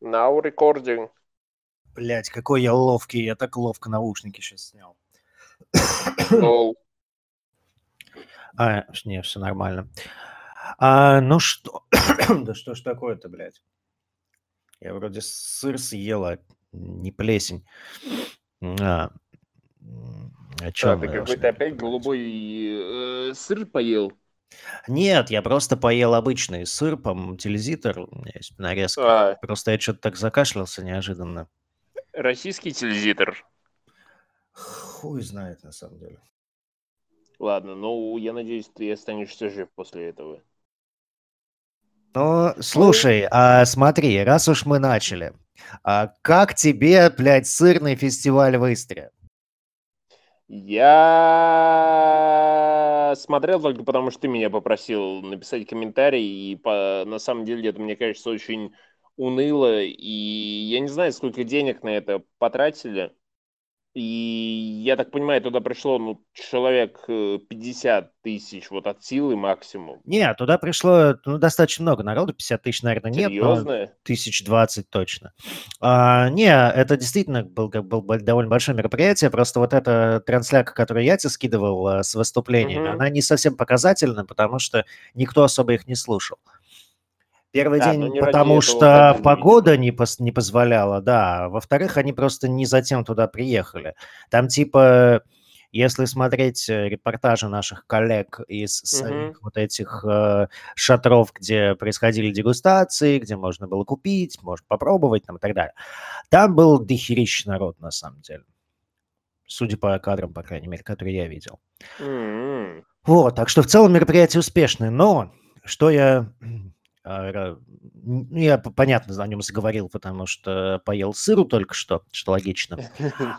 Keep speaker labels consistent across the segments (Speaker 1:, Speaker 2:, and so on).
Speaker 1: Now recording.
Speaker 2: Блять, какой я ловкий, я так ловко наушники сейчас снял. А, не, все нормально. А, ну что, да что ж такое-то, блядь? Я вроде сыр съела, не плесень. А, о
Speaker 1: А,
Speaker 2: чем
Speaker 1: ты
Speaker 2: мы должны
Speaker 1: какой-то опять голубой э, сыр поел?
Speaker 2: Нет, я просто поел обычный сыр, по телевизор, у меня есть нарезка.
Speaker 1: А,
Speaker 2: Просто я что-то так закашлялся неожиданно.
Speaker 1: российский телевизор.
Speaker 2: Хуй знает, на самом деле.
Speaker 1: Ладно, ну, я надеюсь, ты останешься жив после этого.
Speaker 2: Ну, слушай, а смотри, раз уж мы начали, а как тебе, блядь, сырный фестиваль в Истре?
Speaker 1: Я смотрел только потому, что ты меня попросил написать комментарий, и по... на самом деле это, мне кажется, очень уныло, и я не знаю, сколько денег на это потратили. И я так понимаю, туда пришло ну, человек э, 50 тысяч вот от силы максимум.
Speaker 2: Не, туда пришло ну, достаточно много народу, 50 тысяч, наверное, нет, но
Speaker 1: Серьезно?
Speaker 2: тысяч двадцать точно. А, не, это действительно был, был бо- довольно большое мероприятие, просто вот эта трансляция, которую я тебе скидывал а, с выступлениями,
Speaker 1: Мгм.
Speaker 2: она не совсем показательна, потому что никто особо их не слушал. Первый
Speaker 1: А,
Speaker 2: день, потому
Speaker 1: этого
Speaker 2: что
Speaker 1: ходили,
Speaker 2: погода не, пос- не позволяла, да. а Во-вторых, они просто не затем туда приехали. Там типа, если смотреть э, репортажи наших коллег из самих вот этих э, шатров, где происходили дегустации, где можно было купить, можно попробовать там и так далее, там был дохерищ народ на самом деле. Судя по кадрам, по крайней мере, которые я видел.
Speaker 1: М.
Speaker 2: Вот, так что в целом мероприятие успешное, но что я... а, Ну, я, понятно, о нем заговорил, потому что поел сыру только что, что логично.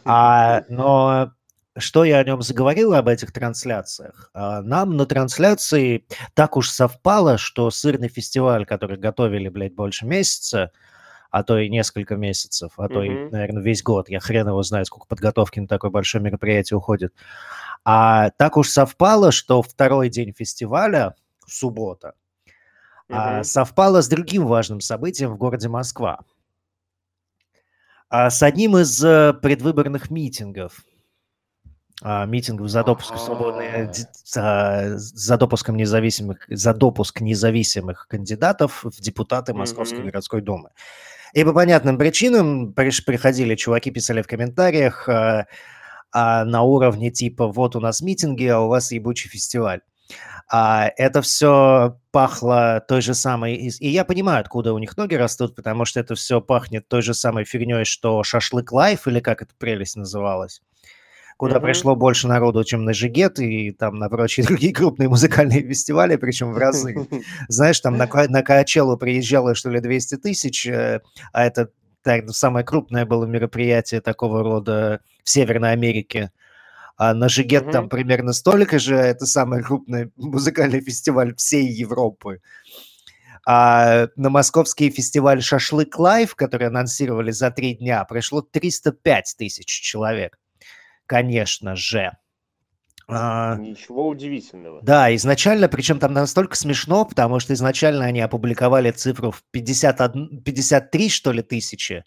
Speaker 2: А, но что я о нем заговорил, об этих трансляциях? А, Нам на трансляции так уж совпало, что сырный фестиваль, который готовили, блядь, больше месяца, а то и несколько месяцев, а то и,
Speaker 1: Мгм.
Speaker 2: наверное, весь год. Я хрен его знает, сколько подготовки на такое большое мероприятие уходит. А так уж совпало, что второй день фестиваля, суббота, а, совпало с другим важным событием в городе Москва. А, С одним из э, предвыборных митингов. А, Митингов за допуск свободные, за, допуском независимых, за допуск независимых кандидатов в депутаты Московской городской думы. И по понятным причинам приходили чуваки, писали в комментариях а, а, на уровне типа «вот у нас митинги, а у вас ебучий фестиваль». А, это все пахло той же самой... И я понимаю, откуда у них ноги растут, потому что это все пахнет той же самой фигней, что «Шашлык Live» или как эта прелесть называлась куда
Speaker 1: Мгм.
Speaker 2: пришло больше народу, чем на Жигет и там на прочие другие крупные музыкальные фестивали, причем в разы. Знаешь, там на, Ка- на Коачеллу приезжало, что ли, 200 тысяч, э, а это так, самое крупное было мероприятие такого рода в Северной Америке. А на Жигет там
Speaker 1: Мгм.
Speaker 2: примерно столько же, а это самый крупный музыкальный фестиваль всей Европы. А на московский фестиваль «Шашлык Лайв», который анонсировали за три дня, пришло 305 тысяч человек. Конечно же. А,
Speaker 1: Ничего удивительного.
Speaker 2: да, изначально, причем там настолько смешно, потому что изначально они опубликовали цифру в 51, 53, что ли, тысячи.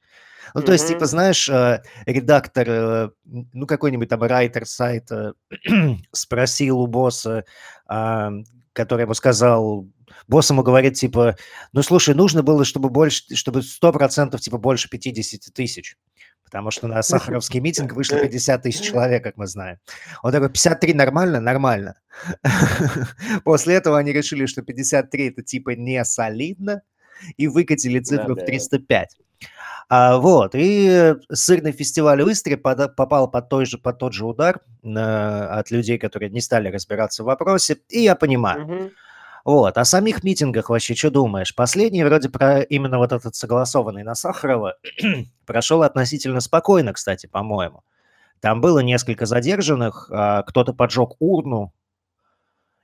Speaker 2: Ну, то есть, типа, знаешь, э, редактор, э, ну, какой-нибудь там райтер сайта спросил у босса, а, который ему сказал, босс ему говорит, типа, ну, слушай, нужно было, чтобы больше, чтобы 100% типа больше 50 тысяч. Потому что на Сахаровский митинг вышло 50 тысяч человек, как мы знаем. Он такой, 53 нормально? Нормально. После этого они решили, что 53 это типа не солидно, и выкатили цифру в
Speaker 1: да.
Speaker 2: 305. А, вот, и сырный фестиваль в Истре пода- попал под, той же, под тот же удар на- от людей, которые не стали разбираться в вопросе, и я понимаю.
Speaker 1: Мгм.
Speaker 2: Вот, о самих митингах вообще что думаешь? Последний вроде про именно вот этот согласованный на Сахарова прошел относительно спокойно, кстати, по-моему. Там было несколько задержанных, а, кто-то поджег урну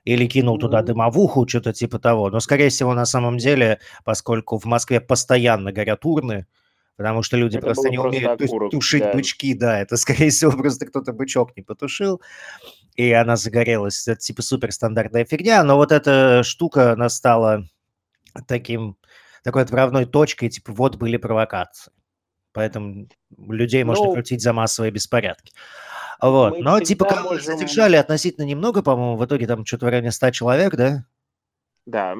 Speaker 2: или кинул туда дымовуху, что-то типа того. Но, скорее всего, на самом деле, поскольку в Москве постоянно горят урны, потому что люди
Speaker 1: Это
Speaker 2: просто не
Speaker 1: просто
Speaker 2: умеют
Speaker 1: окурок,
Speaker 2: тушить
Speaker 1: да.
Speaker 2: бычки, да, это, скорее всего, просто кто-то бычок не потушил, и она загорелась. Это типа суперстандартная фигня, но вот эта штука, она стала таким такой отправной точкой, типа, вот были провокации. Поэтому людей можно
Speaker 1: Ну,
Speaker 2: крутить за массовые беспорядки. Вот.
Speaker 1: мы
Speaker 2: Но типа
Speaker 1: всегда
Speaker 2: кого
Speaker 1: можем...
Speaker 2: задержали относительно немного, по-моему, в итоге там что-то в районе 100 человек, да?
Speaker 1: Да.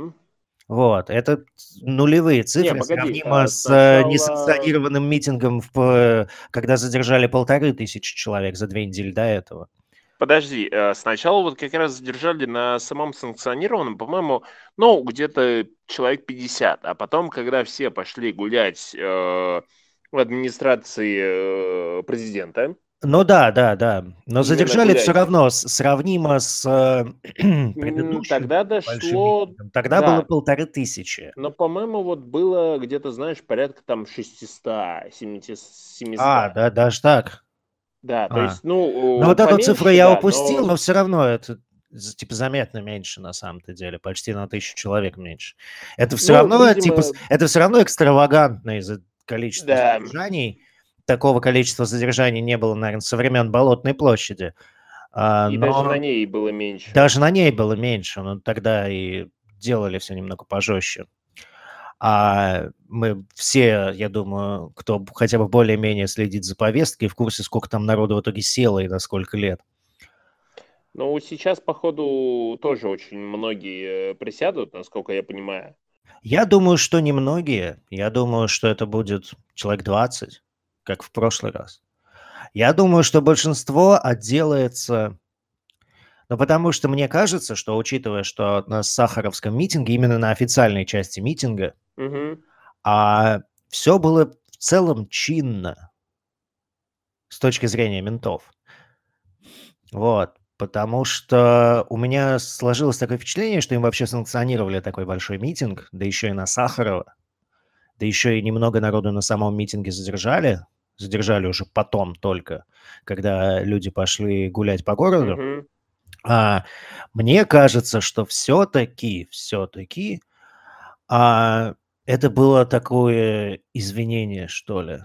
Speaker 2: Вот, это нулевые
Speaker 1: Не,
Speaker 2: цифры,
Speaker 1: погоди,
Speaker 2: сравнимо
Speaker 1: а,
Speaker 2: с э,
Speaker 1: сначала...
Speaker 2: несанкционированным митингом, в, п- когда задержали полторы тысячи человек за две недели до этого.
Speaker 1: Подожди, э, сначала вот как раз задержали на самом санкционированном, по-моему, ну, где-то человек 50, а потом, когда все пошли гулять э, в администрации э, президента,
Speaker 2: Ну да, да, да. Но задержали все равно сравнимо с э, предыдущим
Speaker 1: тогда
Speaker 2: большим
Speaker 1: дошло,
Speaker 2: митингом. Тогда было
Speaker 1: да,
Speaker 2: полторы тысячи.
Speaker 1: но, по-моему, вот было где-то, знаешь, порядка там 600, 700,
Speaker 2: А,
Speaker 1: 700.
Speaker 2: да, даже так.
Speaker 1: Да, то
Speaker 2: А.
Speaker 1: есть,
Speaker 2: Ну
Speaker 1: ну,
Speaker 2: вот эту цифру
Speaker 1: поменьше,
Speaker 2: я
Speaker 1: да,
Speaker 2: упустил,
Speaker 1: но...
Speaker 2: но все равно это типа заметно меньше на самом-то деле, почти на тысячу человек меньше. Это все
Speaker 1: Ну,
Speaker 2: равно типа
Speaker 1: видимо,
Speaker 2: это все равно экстравагантно из-за количества
Speaker 1: да.
Speaker 2: задержаний. Такого количества задержаний не было, наверное, со времен Болотной площади. А,
Speaker 1: И даже на
Speaker 2: но
Speaker 1: ней было меньше.
Speaker 2: даже на ней было меньше, но тогда и делали все немного пожестче. А мы все, я думаю, кто хотя бы более-менее следит за повесткой, в курсе, сколько там народу в итоге село и на сколько лет.
Speaker 1: Ну, сейчас, походу, тоже очень многие э, присядут, насколько я понимаю.
Speaker 2: Я думаю, что немногие. Я думаю, что это будет человек 20, как в прошлый раз. Я думаю, что большинство отделается... Ну, потому что мне кажется, что, учитывая, что на Сахаровском митинге, именно на официальной части митинга,
Speaker 1: Мгм.
Speaker 2: а все было в целом чинно с точки зрения ментов. Вот. Потому что у меня сложилось такое впечатление, что им вообще санкционировали такой большой митинг, да еще и на Сахарова, да еще и немного народу на самом митинге задержали. Задержали уже потом только, когда люди пошли гулять по городу.
Speaker 1: Мгм.
Speaker 2: А, мне кажется, что все-таки, все-таки а, это было такое извинение, что ли,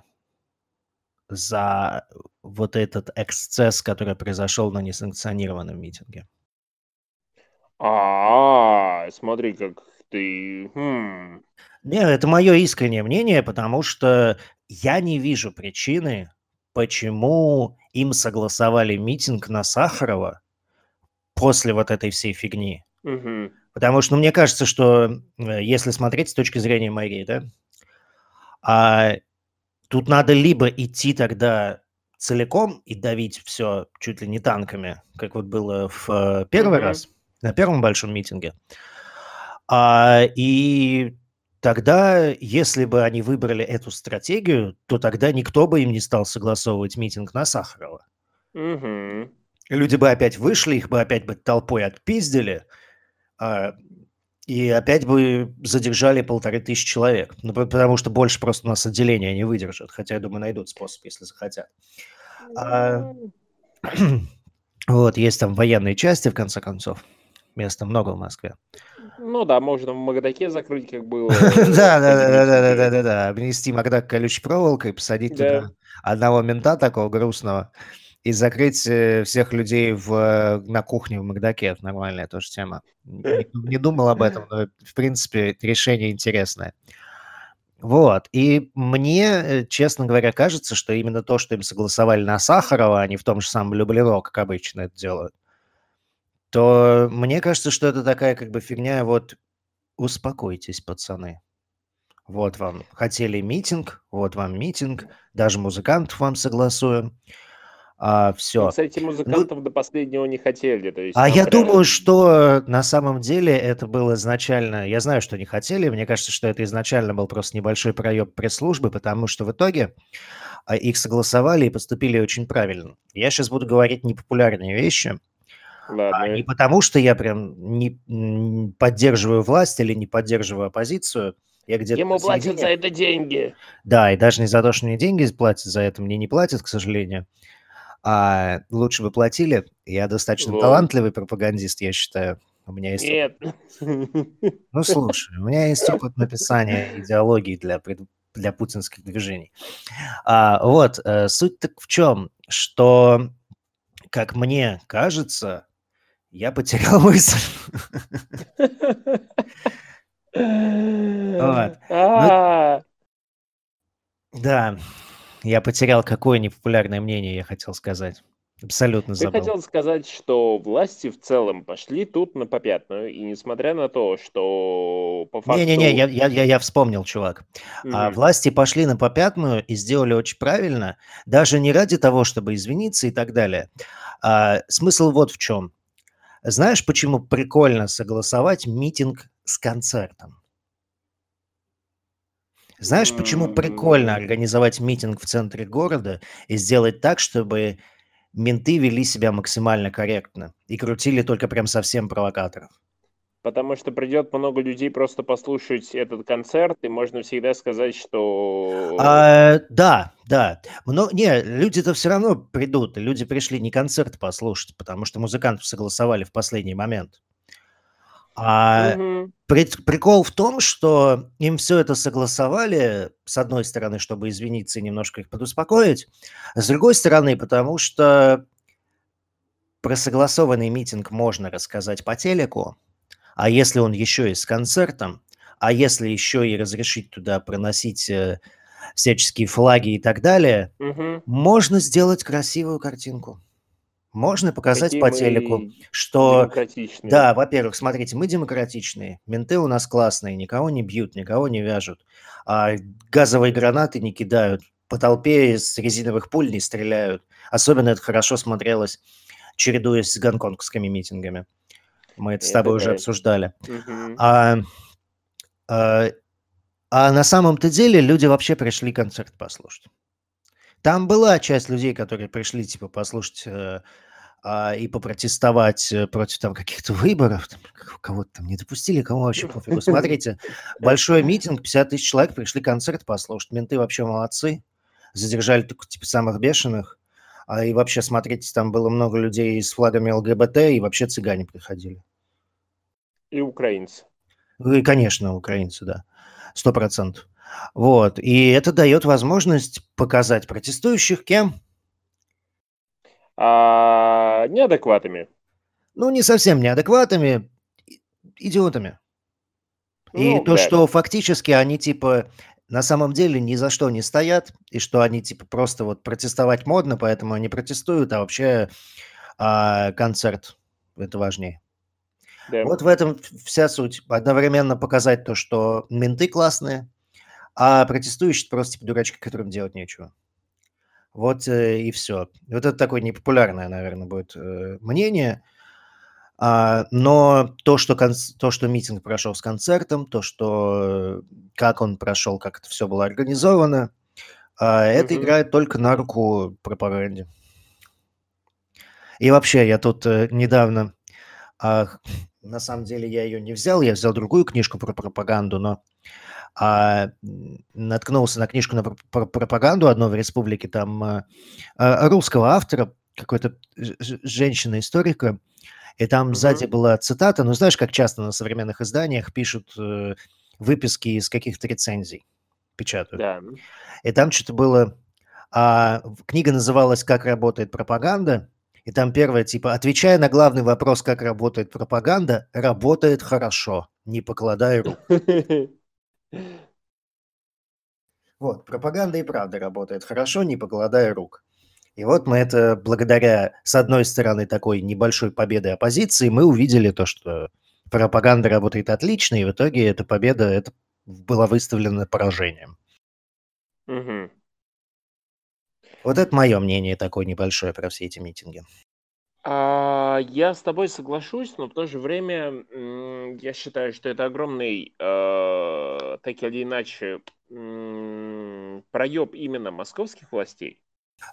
Speaker 2: за вот этот эксцесс, который произошел на несанкционированном митинге.
Speaker 1: А, смотри, как ты... Хм.
Speaker 2: Не, это мое искреннее мнение, потому что я не вижу причины, почему им согласовали митинг на Сахарова после вот этой всей фигни. Потому что, ну, мне кажется, что э, если смотреть с точки зрения Марии, да, а, тут надо либо идти тогда целиком и давить все чуть ли не танками, как вот было в э, первый
Speaker 1: Мгм.
Speaker 2: раз, на первом большом митинге. А, и тогда, если бы они выбрали эту стратегию, то тогда никто бы им не стал согласовывать митинг на Сахарова.
Speaker 1: Мгм.
Speaker 2: Люди бы опять вышли, их бы опять бы толпой отпиздили, а, и опять бы задержали полторы тысячи человек. Ну, по- потому что больше просто у нас отделения не выдержат. Хотя, я думаю, найдут способ, если захотят. А,
Speaker 1: Ну,
Speaker 2: вот, есть там военные части, в конце концов. Места много в Москве.
Speaker 1: Ну да, можно в Магадаке закрыть, как было
Speaker 2: Да, да, да, да, да, да, да. Обнести Макдак колючей проволокой, посадить
Speaker 1: Да.
Speaker 2: туда одного мента такого грустного и закрыть э, всех людей в, э, на кухне в Макдаке. Это нормальная тоже тема. Не, не думал об этом, но, в принципе, решение интересное. Вот. И мне, э, честно говоря, кажется, что именно то, что им согласовали на Сахарова, а не в том же самом Люблино, как обычно это делают, то мне кажется, что это такая как бы фигня, вот успокойтесь, пацаны. Вот вам хотели митинг, вот вам митинг, даже музыкантов вам согласуем. А,
Speaker 1: Ну,
Speaker 2: все.
Speaker 1: кстати, музыкантов до последнего не хотели, то есть
Speaker 2: А я
Speaker 1: прям...
Speaker 2: думаю, что на самом деле это было изначально... Я знаю, что не хотели. Мне кажется, что это изначально был просто небольшой проеб пресс-службы, потому что в итоге а, их согласовали и поступили очень правильно. Я сейчас буду говорить непопулярные вещи. А не
Speaker 1: Ладно.
Speaker 2: потому, что я прям не поддерживаю власть или не поддерживаю оппозицию. Я где-то
Speaker 1: Ему платят за
Speaker 2: посередине.
Speaker 1: это деньги.
Speaker 2: Да, и даже не за то, что мне деньги платят за это, мне не платят, к сожалению. А лучше бы платили. Я достаточно
Speaker 1: Вот.
Speaker 2: талантливый пропагандист, я считаю. У меня есть...
Speaker 1: Нет.
Speaker 2: Ну, слушай, у меня есть опыт написания идеологии для, для путинских движений. А, вот, э, суть так в чем, что, как мне кажется, я потерял мысль. Ну,
Speaker 1: А,
Speaker 2: да, я потерял какое непопулярное мнение, я хотел сказать. Абсолютно забыл.
Speaker 1: хотел сказать, что власти в целом пошли тут на попятную, и несмотря на то, что по факту...
Speaker 2: Не-не-не, я, я, я, я вспомнил, чувак. А
Speaker 1: Мгм.
Speaker 2: власти пошли на попятную и сделали очень правильно, даже не ради того, чтобы извиниться и так далее. А, смысл вот в чем. Знаешь, почему прикольно согласовать митинг с концертом? Знаешь, почему прикольно организовать митинг в центре города и сделать так, чтобы менты вели себя максимально корректно и крутили только прям совсем провокаторов?
Speaker 1: Потому что придет много людей просто послушать этот концерт, и можно всегда сказать, что...
Speaker 2: А, да, да. Но не, люди-то все равно придут. Люди пришли не концерт послушать, потому что музыкантов согласовали в последний момент. А
Speaker 1: Мгм.
Speaker 2: пред- прикол в том, что им все это согласовали, с одной стороны, чтобы извиниться и немножко их подуспокоить, а с другой стороны, потому что про согласованный митинг можно рассказать по телеку, а если он еще и с концертом, а если еще и разрешить туда проносить э, всяческие флаги и так далее,
Speaker 1: Мгм.
Speaker 2: можно сделать красивую картинку. Можно показать
Speaker 1: Какие
Speaker 2: по телеку, что да, во-первых, смотрите, мы демократичные, менты у нас классные, никого не бьют, никого не вяжут, а газовые гранаты не кидают, по толпе из резиновых пуль не стреляют. Особенно это хорошо смотрелось, чередуясь с гонконгскими митингами. Мы это с тобой уже
Speaker 1: да.
Speaker 2: обсуждали.
Speaker 1: Мгм.
Speaker 2: А, а, а на самом-то деле люди вообще пришли концерт послушать. Там была часть людей, которые пришли, типа, послушать э, а, и попротестовать э, против там каких-то выборов. Там, кого-то там не допустили, кому вообще пофигу. Смотрите, большой митинг, 50 тысяч человек пришли концерт послушать. Менты вообще молодцы. Задержали только, типа, самых бешеных. А, и вообще, смотрите, там было много людей с флагами ЛГБТ, и вообще цыгане приходили.
Speaker 1: И украинцы.
Speaker 2: Ну и, конечно, украинцы, да. Сто процентов. Вот. И это дает возможность показать протестующих кем?
Speaker 1: А неадекватами.
Speaker 2: Ну, не совсем неадекватами, идиотами. И
Speaker 1: Ну,
Speaker 2: то,
Speaker 1: да.
Speaker 2: что фактически они, типа, на самом деле ни за что не стоят, и что они, типа, просто вот протестовать модно, поэтому они протестуют, а вообще а, концерт – это важнее.
Speaker 1: Да.
Speaker 2: Вот в этом вся суть. Одновременно показать то, что менты классные, а протестующие просто типа дурачки, которым делать нечего. Вот э, и все. Вот это такое непопулярное, наверное, будет э, мнение. А, но то что, конц- то, что митинг прошел с концертом, то, что э, как он прошел, как это все было организовано, а, это
Speaker 1: Мгм.
Speaker 2: играет только на руку пропаганде. И вообще, я тут э, недавно, а, на самом деле я ее не взял, я взял другую книжку про пропаганду, но а, наткнулся на книжку на про- про пропаганду одной в республике, там а, русского автора, какой-то ж- ж- женщина-историка, и там сзади
Speaker 1: Мгм.
Speaker 2: была цитата, ну знаешь, как часто на современных изданиях пишут э, выписки из каких-то рецензий, печатают.
Speaker 1: Да.
Speaker 2: И там что-то было... а, книга называлась «Как работает пропаганда», и там первое, типа, отвечая на главный вопрос, как работает пропаганда, работает хорошо, не покладая рук. Вот, пропаганда и правда работает хорошо, не покладая рук. И вот мы это благодаря, с одной стороны, такой небольшой победы оппозиции, мы увидели то, что пропаганда работает отлично, и в итоге эта победа это была выставлена поражением.
Speaker 1: Мгм.
Speaker 2: Вот это мое мнение такое небольшое про все эти митинги.
Speaker 1: А, Я с тобой соглашусь, но в то же время я считаю, что это огромный, э, так или иначе, проеб именно московских властей.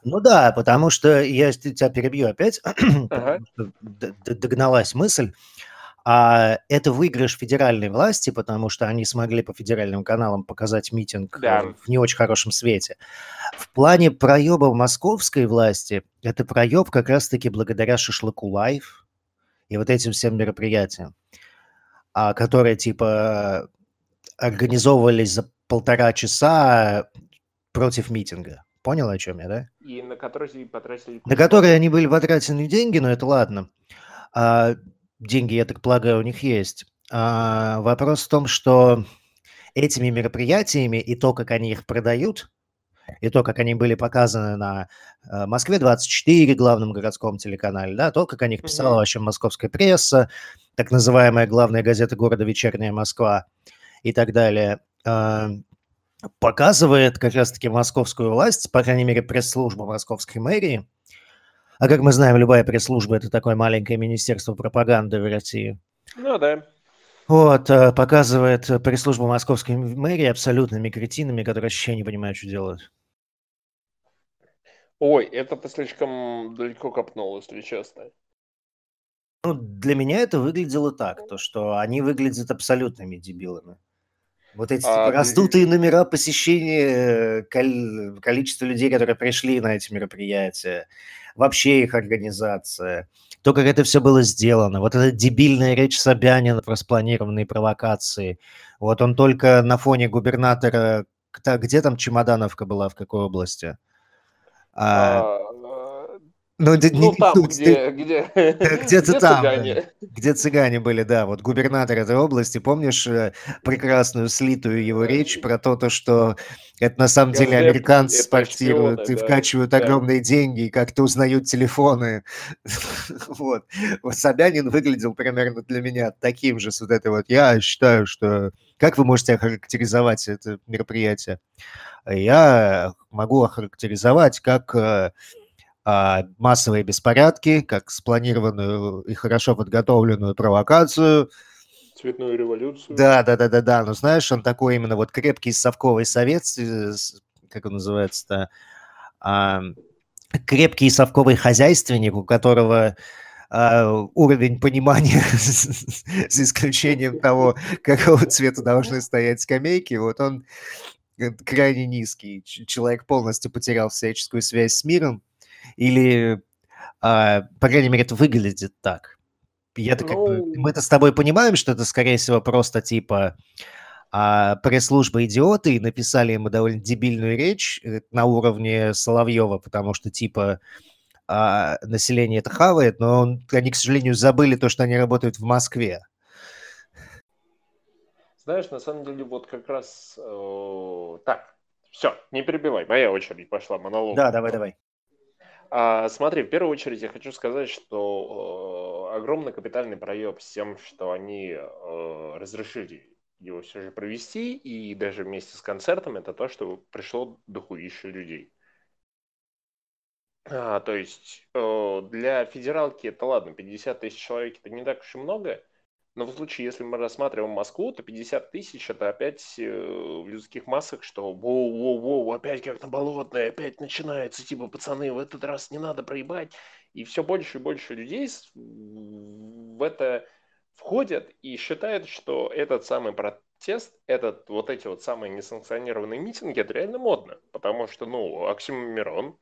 Speaker 2: Ну да, потому что я тебя перебью опять,
Speaker 1: Ага.
Speaker 2: потому что д- д- догналась мысль. А это выигрыш федеральной власти, потому что они смогли по федеральным каналам показать митинг э,
Speaker 1: Да.
Speaker 2: в не очень хорошем свете. В плане проеба московской власти, это проеб как раз-таки благодаря шашлыку live и вот этим всем мероприятиям, а, которые типа организовывались за полтора часа против митинга. Понял, о чем я, да?
Speaker 1: И на которые потратили...
Speaker 2: На которые они были потрачены деньги, но это ладно. А, деньги, я так полагаю, у них есть. А, вопрос в том, что этими мероприятиями и то, как они их продают, и то, как они были показаны на э, Москве-24, главном городском телеканале, да, то, как о них писала
Speaker 1: Мгм.
Speaker 2: вообще московская пресса, так называемая главная газета города «Вечерняя Москва» и так далее, а, показывает как раз-таки московскую власть, по крайней мере, пресс-служба московской мэрии. А как мы знаем, любая пресс-служба – это такое маленькое министерство пропаганды в России.
Speaker 1: Ну да.
Speaker 2: Вот, э, показывает пресс-служба московской мэрии абсолютными кретинами, которые вообще не понимают, что делают.
Speaker 1: Ой, это ты слишком далеко копнул, если честно.
Speaker 2: Ну, для меня это выглядело так, то, что они выглядят абсолютными дебилами. Вот эти типа
Speaker 1: А,
Speaker 2: раздутые номера посещения, э, количество людей, которые пришли на эти мероприятия, вообще их организация, то, как это все было сделано, вот эта дебильная речь Собянина про спланированные провокации, вот он только на фоне губернатора, где там Чемодановка была, в какой области? А,
Speaker 1: а,
Speaker 2: ну,
Speaker 1: Ну,
Speaker 2: не
Speaker 1: там,
Speaker 2: суть,
Speaker 1: где, где,
Speaker 2: где-то
Speaker 1: где
Speaker 2: там,
Speaker 1: цыгане.
Speaker 2: где цыгане были, да, вот губернатор этой области, помнишь э, прекрасную слитую его речь про то, то, что это на самом деле американцы спортируют и вкачивают огромные деньги, и как-то узнают телефоны. Вот. Вот Собянин выглядел примерно для меня таким же, с вот этой вот, я считаю, что... Как вы можете охарактеризовать это мероприятие? Я могу охарактеризовать как э, а, массовые беспорядки, как спланированную и хорошо подготовленную провокацию.
Speaker 1: Цветную революцию.
Speaker 2: Да, да, да, да, да. Но знаешь, он такой именно вот крепкий совковый совет, как он называется-то, А, крепкий совковый хозяйственник, у которого а, уровень понимания с исключением того, какого цвета должны стоять скамейки, вот он э, крайне низкий. Человек полностью потерял всяческую связь с миром. Или, а, по крайней мере, это выглядит так. Я-то как бы...
Speaker 1: Ну,
Speaker 2: Мы-то с тобой понимаем, что это, скорее всего, просто типа а, пресс-служба идиоты и написали ему довольно дебильную речь э, на уровне Соловьева, потому что типа а, население это хавает, но он- они, к сожалению, забыли то, что они работают в Москве.
Speaker 1: знаешь, на самом деле, вот как раз... э, так, все, не перебивай, моя очередь пошла, монолог.
Speaker 2: Да, давай, давай.
Speaker 1: А, смотри, в первую очередь я хочу сказать, что э, огромный капитальный проеб с тем, что они э, разрешили его все же провести, и даже вместе с концертом, это то, что пришло дохуище людей. А, то есть э, для федералки это ладно, 50 тысяч человек это не так уж и много, но в случае, если мы рассматриваем Москву, то 50 тысяч это опять э, в людских массах, что воу-воу-воу, опять как на болотное, опять начинается, типа, пацаны, в этот раз не надо проебать. И все больше и больше людей в это входят и считают, что этот самый протест, этот, вот эти вот самые несанкционированные митинги, это реально модно. Потому что, ну, Оксимирон,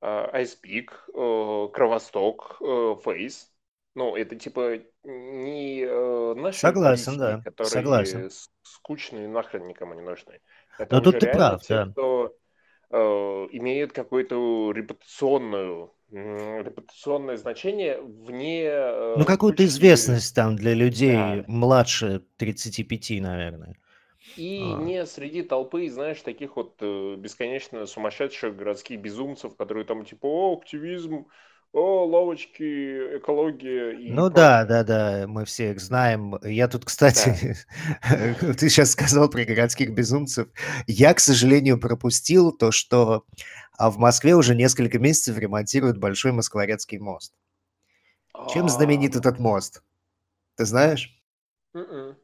Speaker 1: Айспик, Кровосток, Фейс, ну, это типа не э, наши
Speaker 2: Согласен,
Speaker 1: политики,
Speaker 2: да,
Speaker 1: которые
Speaker 2: согласен.
Speaker 1: скучные, нахрен никому не нужны. Это
Speaker 2: Но тут ты прав,
Speaker 1: те,
Speaker 2: да.
Speaker 1: кто э, имеет какую-то репутационную, репутационное значение вне э,
Speaker 2: Ну, какую-то
Speaker 1: кучки-
Speaker 2: известность там для людей
Speaker 1: Да.
Speaker 2: младше 35, наверное.
Speaker 1: И
Speaker 2: А.
Speaker 1: не среди толпы, знаешь, таких вот э, бесконечно сумасшедших городских безумцев, которые там типа, о, активизм, о, лавочки, экология и
Speaker 2: Ну
Speaker 1: прочее.
Speaker 2: да, да, да, мы все их знаем. Я тут, кстати, ты сейчас сказал про городских безумцев. Я, к сожалению, пропустил то, что а, в Москве уже несколько месяцев ремонтируют Большой Москворецкий мост. Чем знаменит
Speaker 1: А,
Speaker 2: этот мост? Ты знаешь?
Speaker 1: м-м.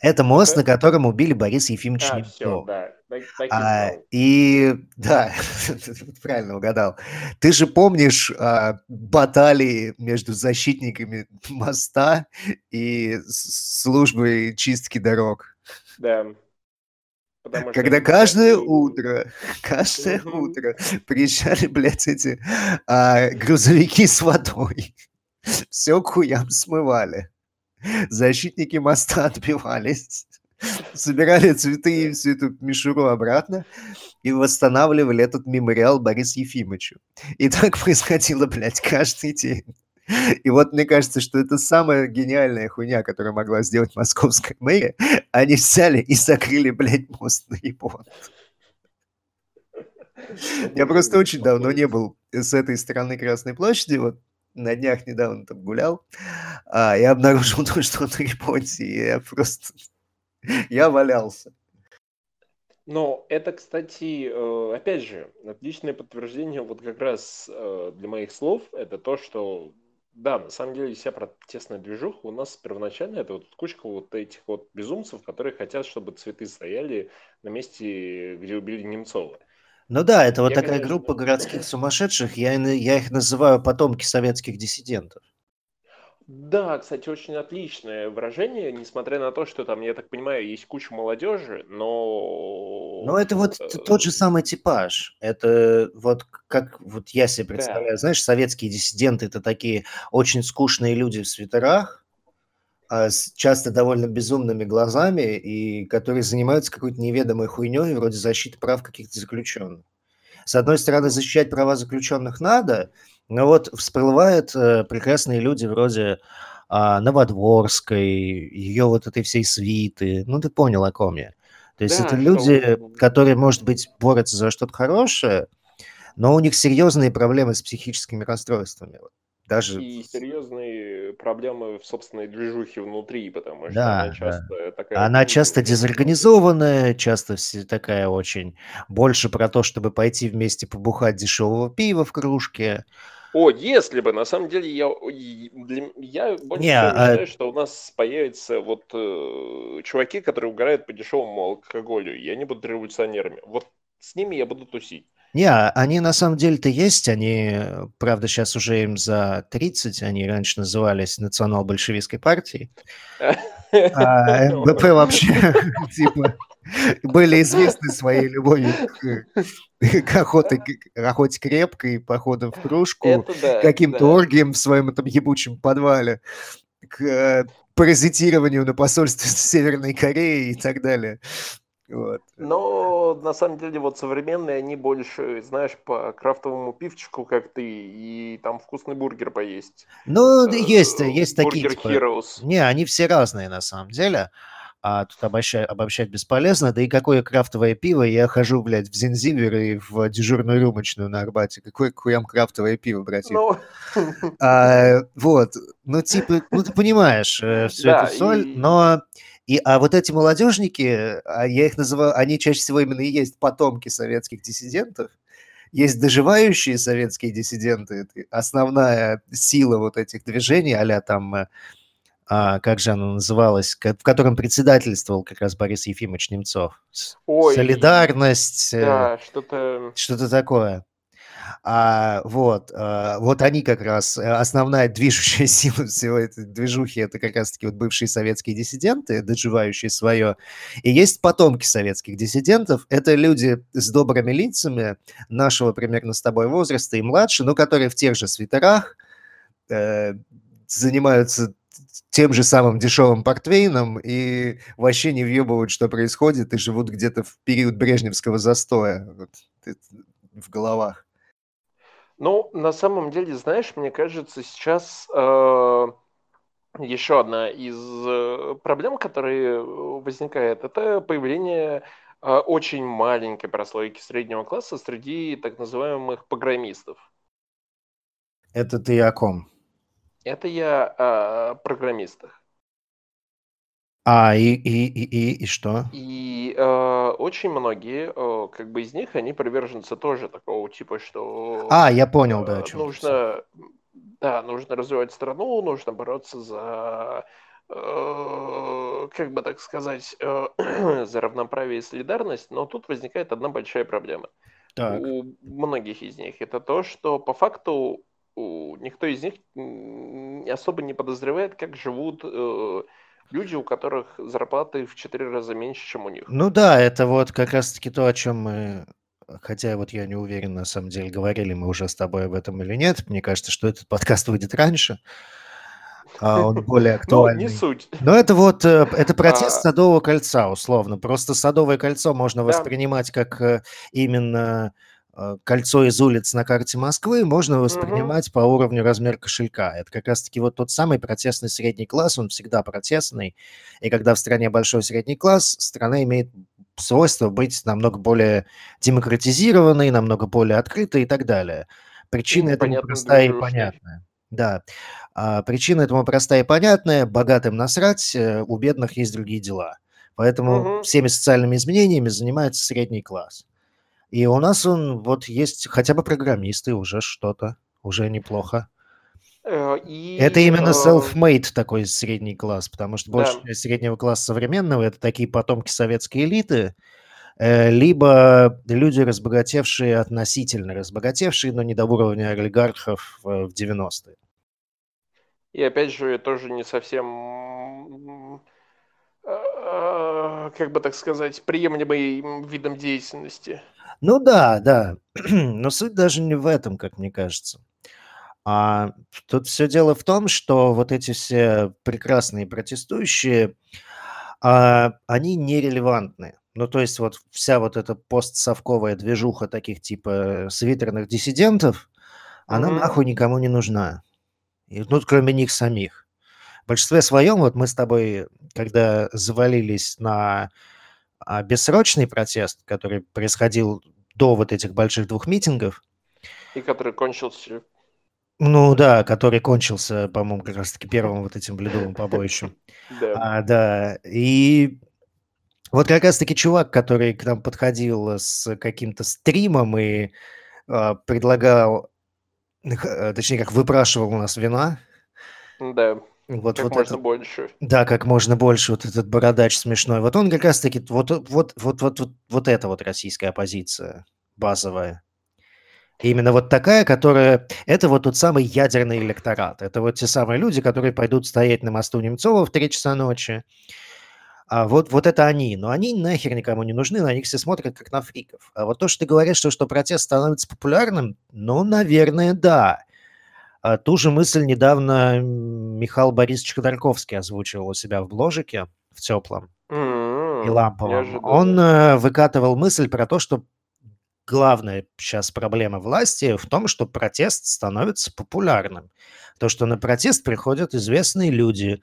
Speaker 2: Это мост,
Speaker 1: Да.
Speaker 2: на котором убили Бориса Ефимовича
Speaker 1: А, все,
Speaker 2: Немцова.
Speaker 1: да, так, так и
Speaker 2: А, и да, правильно угадал. Ты же помнишь а, баталии между защитниками моста и службой чистки дорог?
Speaker 1: Да. Потому что
Speaker 2: Когда
Speaker 1: это
Speaker 2: каждое утро, каждое утро приезжали, блядь, эти а, грузовики с водой. Все хуям смывали. Защитники моста отбивались. Собирали цветы и всю эту мишуру обратно и восстанавливали этот мемориал Борису Ефимовичу. И так происходило, блядь, каждый день. И вот мне кажется, что это самая гениальная хуйня, которую могла сделать московская мэрия. Они взяли и закрыли, блядь, мост на Япон. Я просто очень давно не был с этой стороны Красной площади, вот на днях недавно там гулял, а, я обнаружил то, что он на Японии, и я просто... Я валялся.
Speaker 1: Но это, кстати, э, опять же, отличное подтверждение вот как раз э, для моих слов, это то, что да, на самом деле вся протестная движуха у нас первоначально это вот кучка вот этих вот безумцев, которые хотят, чтобы цветы стояли на месте, где убили Немцова.
Speaker 2: Ну да, это вот я, такая конечно... группа городских сумасшедших, я, я их называю потомки советских диссидентов.
Speaker 1: Да, кстати, очень отличное выражение, несмотря на то, что там, я так понимаю, есть куча молодежи, но...
Speaker 2: Ну, это вот тот же самый типаж. Это вот как вот я себе представляю, да. знаешь, советские диссиденты – это такие очень скучные люди в свитерах, с часто довольно безумными глазами, и которые занимаются какой-то неведомой хуйней вроде защиты прав каких-то заключенных. С одной стороны, защищать права заключенных надо – но вот всплывают э, прекрасные люди вроде э, Новодворской, ее вот этой всей свиты. Ну, ты понял, о ком я. То есть да, это люди, которые, может быть, борются за что-то хорошее, но у них серьезные проблемы с психическими расстройствами.
Speaker 1: Даже... И серьезные проблемы в собственной движухе внутри, потому что да, она часто
Speaker 2: да. такая... Она часто дезорганизованная, часто такая очень... Больше про то, чтобы пойти вместе побухать дешевого пива в кружке.
Speaker 1: О, если бы, на самом деле, я, для, я больше Не, всего а... что у нас появятся вот э, чуваки, которые угорают по дешевому алкоголю, и они будут революционерами. Вот с ними я буду тусить.
Speaker 2: Не, они на самом деле-то есть, они, правда, сейчас уже им за 30, они раньше назывались национал-большевистской партией. А МБП вообще, типа, были известны своей любовью к, к охоте, к охоте крепкой, походам в кружку, да, каким-то да. оргиям в своем этом ебучем подвале, к паразитированию на посольстве Северной Кореи и так далее.
Speaker 1: Вот. Но на самом деле вот современные, они больше, знаешь, по крафтовому пивчику, как ты, и там вкусный бургер поесть.
Speaker 2: Ну, э, есть, есть такие. Бургер типа... Heroes. Не, они все разные на самом деле. А тут обобщать, обобщать бесполезно. Да и какое крафтовое пиво? Я хожу, блядь, в Зензивер и в дежурную рюмочную на Арбате. Какое хуям крафтовое пиво, братья? Ну... А, вот. Ну, типа, ну, ты понимаешь, э, всю да, эту соль, и... но и, а вот эти молодежники, а я их называю, они чаще всего именно и есть потомки советских диссидентов. Есть доживающие советские диссиденты, основная сила вот этих движений, а там, э, а, как же оно называлось, в котором председательствовал как раз Борис Ефимович Немцов. Ой, Солидарность. Э, да, что-то... Что-то такое. А, вот, а, вот они как раз, э, основная движущая сила всего этой движухи, это как раз-таки вот бывшие советские диссиденты, доживающие свое. И есть потомки советских диссидентов, это люди с добрыми лицами нашего примерно с тобой возраста и младше, но которые в тех же свитерах э, занимаются тем же самым дешевым портвейном и вообще не въебывают, что происходит, и живут где-то в период брежневского застоя вот, в головах.
Speaker 1: Ну, на самом деле, знаешь, мне кажется, сейчас э, еще одна из э, проблем, которые возникает, это появление э, очень маленькой прослойки среднего класса среди так называемых программистов.
Speaker 2: Это ты о ком?
Speaker 1: Это я о программистах.
Speaker 2: А, и, и, и, и, и что?
Speaker 1: И э, очень многие, э, как бы из них, они приверженцы тоже такого типа, что
Speaker 2: А, я понял, да, о
Speaker 1: чем нужно, да, нужно развивать страну, нужно бороться за, э, как бы так сказать, э, за равноправие и солидарность, но тут возникает одна большая проблема. Так. У многих из них это то, что по факту никто из них особо не подозревает, как живут э, люди, у которых зарплаты в четыре раза меньше, чем у них.
Speaker 2: Ну да, это вот как раз-таки то, о чем мы Хотя вот я не уверен, на самом деле, говорили мы уже с тобой об этом или нет. Мне кажется, что этот подкаст выйдет раньше. А он более актуальный. Ну, не суть. Но это вот, э, это протест а... Садового кольца, условно. Просто Садовое кольцо можно да. воспринимать как э, именно кольцо из улиц на карте Москвы можно воспринимать угу. по уровню размер кошелька. Это как раз-таки вот тот самый протестный средний класс, он всегда протестный. И когда в стране большой средний класс, страна имеет свойство быть намного более демократизированной, намного более открытой и так далее. Причина ну, этому простая и понятная. Да. А, причина этому простая и понятная. Богатым насрать, э, у бедных есть другие дела. Поэтому угу. всеми социальными изменениями занимается средний класс. И у нас он вот есть хотя бы программисты, уже что-то, уже неплохо. Э, и, это именно э, self-made такой средний класс, потому что да. среднего класса современного это такие потомки советской элиты, э, либо люди, разбогатевшие, относительно разбогатевшие, но не до уровня олигархов в 90-е.
Speaker 1: И опять же, тоже не совсем, как бы так сказать, приемлемый видом деятельности.
Speaker 2: Ну да, да. Но суть даже не в этом, как мне кажется. А тут все дело в том, что вот эти все прекрасные протестующие, а, они нерелевантны. Ну, то есть вот вся вот эта постсовковая движуха таких типа свитерных диссидентов, она Мгм. нахуй никому не нужна. И, ну, кроме них самих. В большинстве своем, вот мы с тобой, когда завалились на а, бессрочный протест, который происходил до вот этих больших двух митингов,
Speaker 1: И который кончился
Speaker 2: ну да, который кончился, по-моему, как раз-таки первым вот этим бледовым побоищем. Да. А, да, и вот как раз-таки чувак, который к нам подходил с каким-то стримом и а, предлагал, э, точнее, как выпрашивал у нас вина.
Speaker 1: Да. Вот, как вот можно это, больше.
Speaker 2: Да, как можно больше. Вот этот бородач смешной. Вот он как раз-таки вот вот вот вот вот вот это вот российская оппозиция базовая. Именно вот такая, которая... Это вот тот самый ядерный электорат. Это вот те самые люди, которые пойдут стоять на мосту Немцова в 3 часа ночи. А вот, вот это они. Но они нахер никому не нужны, на них все смотрят как на фриков. А вот то, что ты говоришь, что, что протест становится популярным, ну, наверное, да. А ту же мысль недавно Михаил Борисович Ходорковский озвучивал у себя в бложике в теплом mm-hmm. и ламповом. Он э, выкатывал мысль про то, что главная сейчас проблема власти в том, что протест становится популярным. То, что на протест приходят известные люди,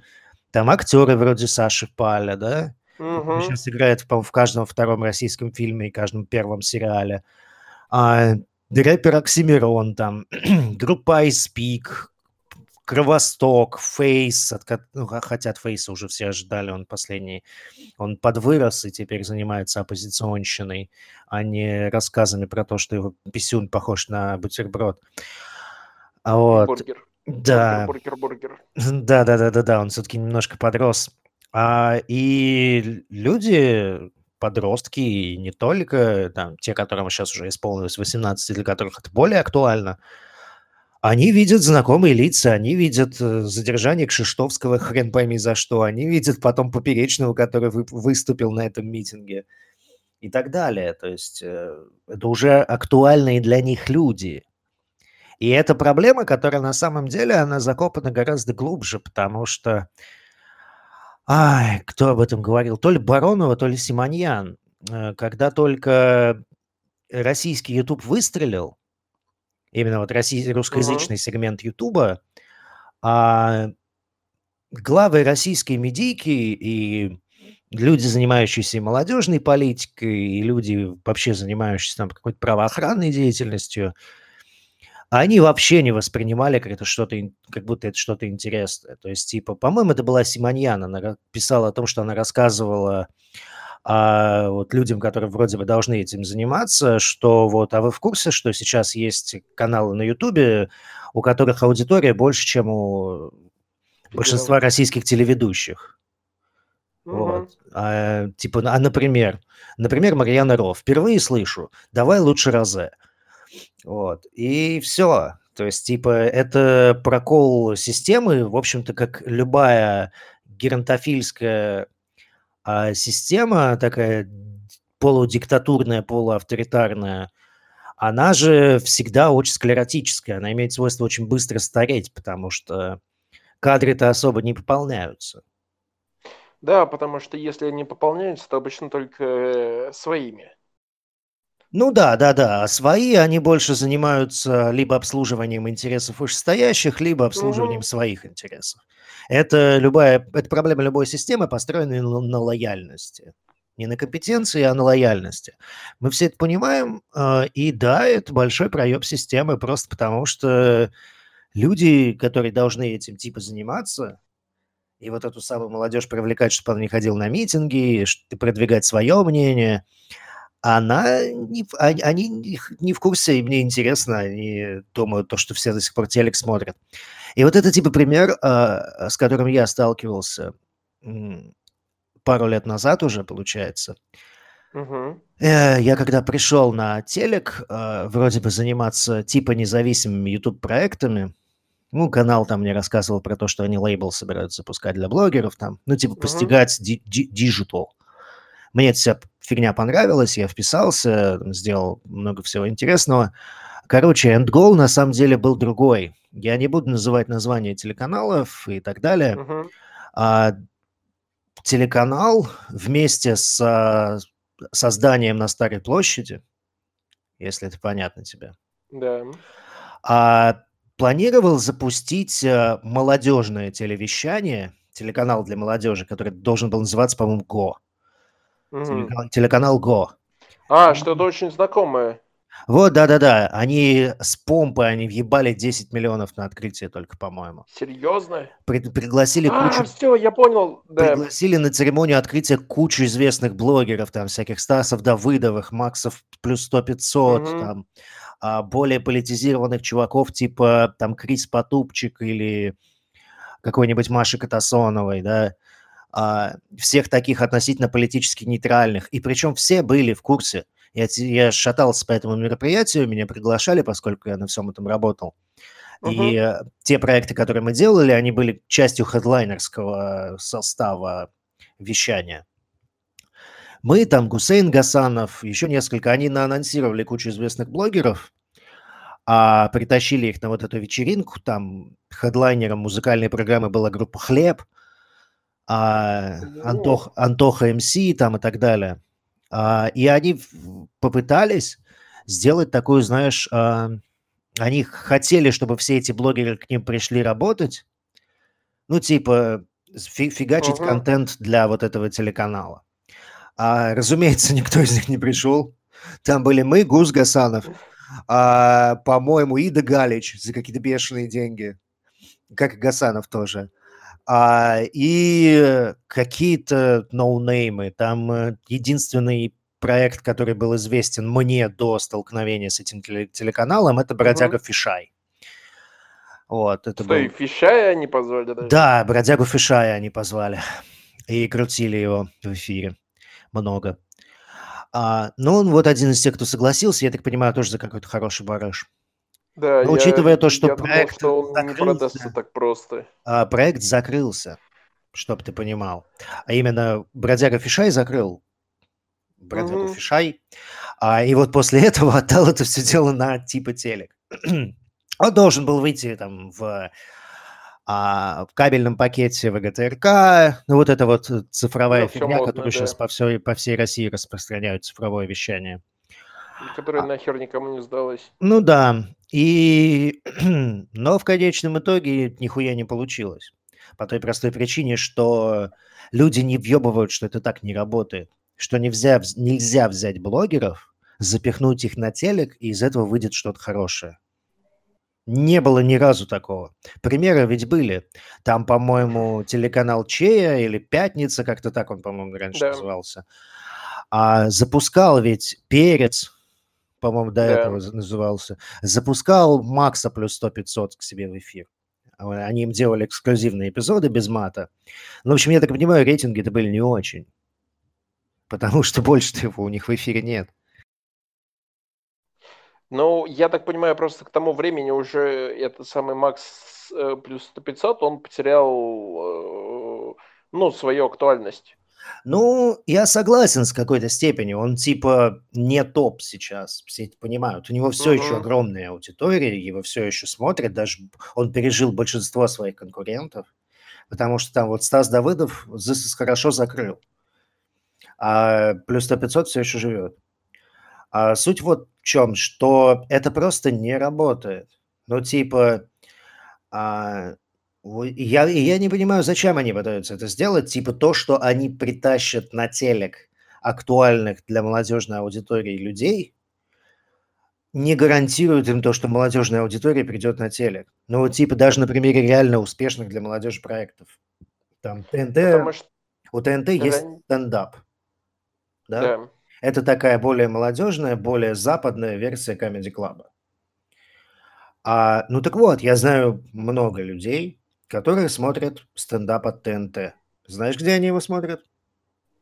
Speaker 2: там актеры вроде Саши Паля, да, угу. сейчас играет в, в каждом втором российском фильме и каждом первом сериале. А, рэпер Оксимирон там, группа IC3PEAK, Кровосток, Фейс, от, ну, хотя от Фейса уже все ожидали, он последний, он подвырос и теперь занимается оппозиционщиной, а не рассказами про то, что его писюн похож на бутерброд. А вот. Бургер. Да. Бургер, бургер, бургер. Да, да, да, да, да, он все-таки немножко подрос. А, и люди, подростки, и не только, там, те, которым сейчас уже исполнилось 18, для которых это более актуально, они видят знакомые лица, они видят э, задержание Кшиштовского, хрен пойми за что, они видят потом Поперечного, который вы, выступил на этом митинге и так далее. То есть э, это уже актуальные для них люди. И это проблема, которая на самом деле, она закопана гораздо глубже, потому что... Ай, кто об этом говорил? То ли Баронова, то ли Симоньян. Э, когда только российский YouTube выстрелил, именно вот россий, русскоязычный угу. сегмент Ютуба, а главы российской медийки и люди, занимающиеся молодежной политикой, и люди, вообще занимающиеся там какой-то правоохранной деятельностью, они вообще не воспринимали как это что-то, как будто это что-то интересное. То есть, типа, по-моему, это была Симоньян, она писала о том, что она рассказывала а, вот людям, которые вроде бы должны этим заниматься, что вот, а вы в курсе, что сейчас есть каналы на Ютубе, у которых аудитория больше, чем у большинства российских телеведущих? Угу. Вот. А, типа, а, например, например, Марьяна Ро. Впервые слышу. Давай лучше Розе. Вот. И все. То есть, типа, это прокол системы, в общем-то, как любая геронтофильская а система такая полудиктатурная, полуавторитарная, она же всегда очень склеротическая, она имеет свойство очень быстро стареть, потому что кадры-то особо не пополняются.
Speaker 1: Да, потому что если они пополняются, то обычно только э, своими.
Speaker 2: Ну да, да-да. А свои, они больше занимаются либо обслуживанием интересов вышестоящих, либо обслуживанием
Speaker 1: Мгм.
Speaker 2: своих интересов. Это любая это проблема любой системы, построенной на на лояльности. Не на компетенции, а на лояльности. Мы все это понимаем, а, и да, это большой проеб системы просто потому, что люди, которые должны этим типа заниматься, и вот эту самую молодежь привлекать, чтобы она не ходила на митинги, ш продвигать свое мнение, она не они не в курсе, им не интересно, они думают то, что все до сих пор телек смотрят. И вот это типа пример, а, с которым я сталкивался, пару лет назад уже, получается. Э, я когда пришел на телек, а, вроде бы заниматься типа независимыми YouTube-проектами, ну, канал там мне рассказывал про то, что они лейбл собираются запускать для блогеров там, ну, типа постигать ди- ди- digital. Мне эта вся фигня понравилась, я вписался, сделал много всего интересного. Короче, end goal на самом деле был другой. Я не буду называть названия телеканалов и так далее.
Speaker 1: Мгм.
Speaker 2: А, телеканал вместе с, а, созданием на Старой площади, если это понятно тебе,
Speaker 1: Да.
Speaker 2: а, планировал запустить, а, молодежное телевещание, телеканал для молодежи, который должен был называться, по-моему, "Го". Телеканал телеканал "Го".
Speaker 1: А, что-то очень знакомое.
Speaker 2: Вот, да-да-да. Они с помпой, они въебали 10 миллионов на открытие только, по-моему.
Speaker 1: Серьезно?
Speaker 2: Приг пригласили
Speaker 1: А,
Speaker 2: кучу
Speaker 1: всё, я понял, да.
Speaker 2: пригласили на церемонию открытия кучу известных блогеров, там всяких Стасов Давыдовых, Максов плюс сто пятьсот,
Speaker 1: Мгм.
Speaker 2: там, а, более политизированных чуваков типа там Крис Потупчик или какой-нибудь Маши Катасоновой, да. Всех таких относительно политически нейтральных. И причем все были в курсе. Я я шатался по этому мероприятию, меня приглашали, поскольку я на всем этом работал. И, э, те проекты, которые мы делали, они были частью хедлайнерского состава вещания. Мы, там Гусейн Гасанов, еще несколько, они наанонсировали кучу известных блогеров, а, притащили их на вот эту вечеринку. Там хедлайнером музыкальной программы была группа "Хлеб", а, Антох. Антоха МС там и так далее. А, и они попытались сделать такую, знаешь, а, они хотели, чтобы все эти блогеры к ним пришли работать. Ну, типа, фи фигачить
Speaker 1: Мгм.
Speaker 2: контент для вот этого телеканала. А, разумеется, никто из них не пришел. Там были мы, Гус Гасанов, а, по-моему, Ида Галич за какие-то бешеные деньги, как и Гасанов тоже. А, и какие-то ноунеймы. Там, э, единственный проект, который был известен мне до столкновения с этим теле телеканалом- это "Бродяга
Speaker 1: Мгм.
Speaker 2: Фишай". Вот, это
Speaker 1: Стой,
Speaker 2: был
Speaker 1: Фишая они позвали даже?
Speaker 2: Да, "Бродягу Фишая" они позвали и крутили его в эфире много. А, ну, он вот один из тех, кто согласился, я так понимаю, тоже за какой-то хороший барыш.
Speaker 1: Да,
Speaker 2: Но
Speaker 1: я
Speaker 2: учитывая то, что
Speaker 1: я думал,
Speaker 2: проект
Speaker 1: что он не продастся
Speaker 2: закрылся
Speaker 1: так просто.
Speaker 2: а, проект закрылся, чтоб ты понимал. А именно "Бродяга Фишай" закрыл "Бродягу
Speaker 1: Мгм.
Speaker 2: Фишай", а, и вот после этого отдал это всё дело на типа телек. Он должен был выйти там в, а, в кабельном пакете ВГТРК. Ну, вот эта вот цифровая
Speaker 1: Ну,
Speaker 2: фигня,
Speaker 1: модно,
Speaker 2: которую
Speaker 1: да.
Speaker 2: по всей по всей России распространяют, цифровое вещание.
Speaker 1: Которая
Speaker 2: А
Speaker 1: нахер никому не сдалась.
Speaker 2: Ну да, и но в конечном итоге нихуя не получилось. По той простой причине, что люди не въебывают, что это так не работает, что вз нельзя взять блогеров, запихнуть их на телек, и из этого выйдет что-то хорошее. Не было ни разу такого. Примеры ведь были. Там, по-моему, телеканал "Чея" или "Пятница", как-то так он, по-моему, раньше
Speaker 1: Да.
Speaker 2: назывался, а, запускал ведь "Перец", по-моему, до
Speaker 1: Да.
Speaker 2: этого назывался, запускал Макса плюс сто пятьсот к себе в эфир. А, они им делали эксклюзивные эпизоды без мата. Ну, в общем, я так понимаю, рейтинги-то были не очень. Потому что больше-то его у них в эфире нет.
Speaker 1: Ну, я так понимаю, просто к тому времени уже этот самый Макс, э, плюс сто пятьсот, он потерял, э, ну, свою актуальность.
Speaker 2: Ну, я согласен с какой-то степенью. Он типа не топ сейчас, все это понимают. У него всё еще
Speaker 1: Мгм.
Speaker 2: огромная аудитория, его всё еще смотрят, даже он пережил большинство своих конкурентов, потому что там вот Стас Давыдов хорошо закрыл. А плюс сто пятьсот всё еще живет. А суть вот в чем, что это просто не работает. Ну, типа, а, я, я не понимаю, зачем они пытаются это сделать. Типа то, что они притащат на телек актуальных для молодежной аудитории людей, не гарантирует им то, что молодежная аудитория придет на телек. Ну, вот типа даже на примере реально успешных для молодежи проектов. Там ТНТ, что... у ТНТ есть стендап. Да? да. Это такая более молодежная, более западная версия Comedy Club. А, ну так вот, я знаю много людей, которые смотрят стендап от ТНТ. Знаешь, где они его смотрят?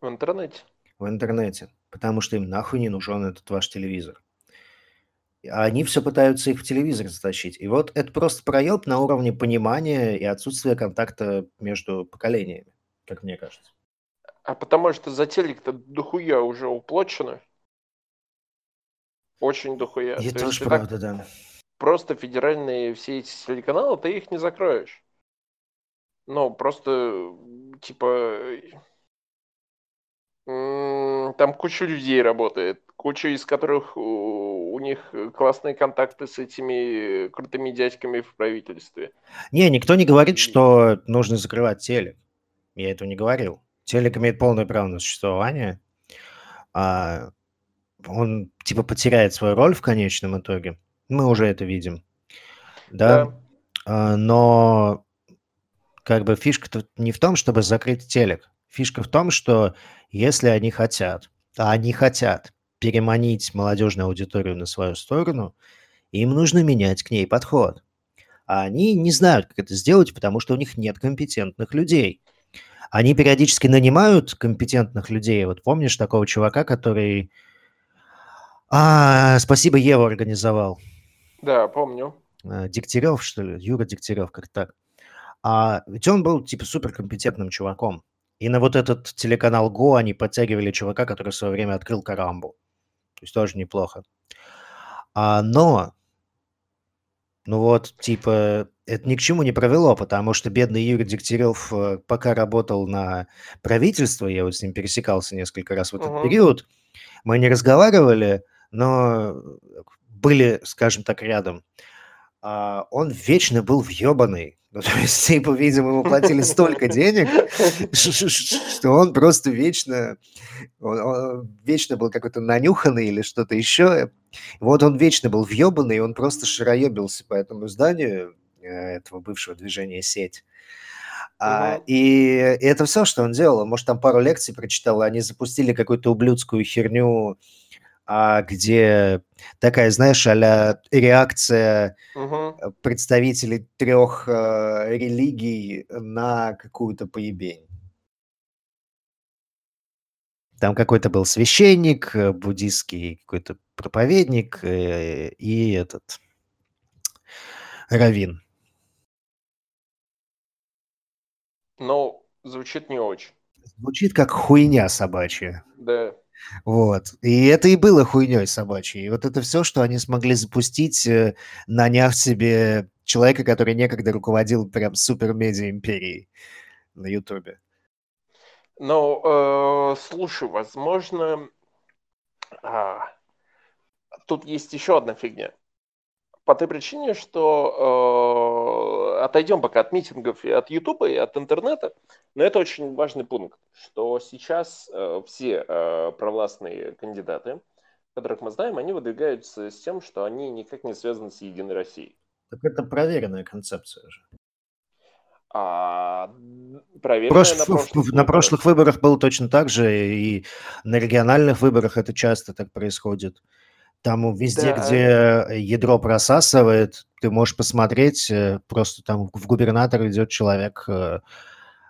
Speaker 1: В интернете.
Speaker 2: В интернете. Потому что им нахуй не нужен этот ваш телевизор. А они все пытаются их в телевизор затащить. И вот это просто проеб на уровне понимания и отсутствия контакта между поколениями, как мне кажется.
Speaker 1: А потому что за телек-то дохуя уже уплочено. Очень дохуя.
Speaker 2: И То тоже правда, да.
Speaker 1: Просто федеральные все эти телеканалы, ты их не закроешь. Ну, просто, типа, там куча людей работает, куча из которых у них классные контакты с этими крутыми дядьками в правительстве.
Speaker 2: Не, никто не говорит, что нужно закрывать телек. Я этого не говорил. Телек имеет полное право на существование. А он типа потеряет свою роль в конечном итоге. Мы уже это видим. Да. да. А, но как бы фишка не в том, чтобы закрыть телек. Фишка в том, что если они хотят, а они хотят переманить молодежную аудиторию на свою сторону, им нужно менять к ней подход. А они не знают, как это сделать, потому что у них нет компетентных людей. Они периодически нанимают компетентных людей. Вот помнишь такого чувака, который... А, спасибо, Ева организовал.
Speaker 1: Да, помню.
Speaker 2: А, Дегтярев, что ли? Юра Дегтярев, как так. А ведь он был, типа, суперкомпетентным чуваком. И на вот этот телеканал Го они подтягивали чувака, который в свое время открыл Карамбу. То есть тоже неплохо. А, но, ну вот, типа, это ни к чему не провело, потому что бедный Юрий Дегтярев э, пока работал на правительство, я вот с ним пересекался несколько раз в этот uh-huh. период, мы не разговаривали, но были, скажем так, рядом. А, он вечно был въебанный. Ну, то есть, типа, видимо, ему платили столько денег, что он просто вечно, он, он вечно был какой-то нанюханный или что-то еще. Вот он вечно был въебанный, и он просто шароебился по этому зданию э, этого бывшего движения «Сеть». А, и это все, что он делал. Может, там пару лекций прочитал, они запустили какую-то ублюдскую херню, а, где такая, знаешь, а реакция угу. представителей трех э, религий на какую-то поебень. Там какой-то был священник, э, буддийский какой-то проповедник э, и этот равин.
Speaker 1: Ну, звучит не очень.
Speaker 2: Звучит как хуйня собачья.
Speaker 1: Да.
Speaker 2: Вот. И это и было хуйней собачьей. И вот это все, что они смогли запустить, э, наняв себе человека, который некогда руководил прям супер-медиа империей на Ютубе.
Speaker 1: Ну, э, слушай, возможно, а, тут есть еще одна фигня. По той причине, что э, отойдем пока от митингов и от Ютуба, и от интернета, но это очень важный пункт, что сейчас э, все э, провластные кандидаты, которых мы знаем, они выдвигаются с тем, что они никак не связаны с Единой Россией.
Speaker 2: Так это проверенная концепция же.
Speaker 1: А, проверенная
Speaker 2: Прош... на, прошлых на прошлых выборах было точно так же, и на региональных выборах это часто так происходит. Там везде, да. где ядро просасывает, ты можешь посмотреть, э, просто там в губернатор идет человек э,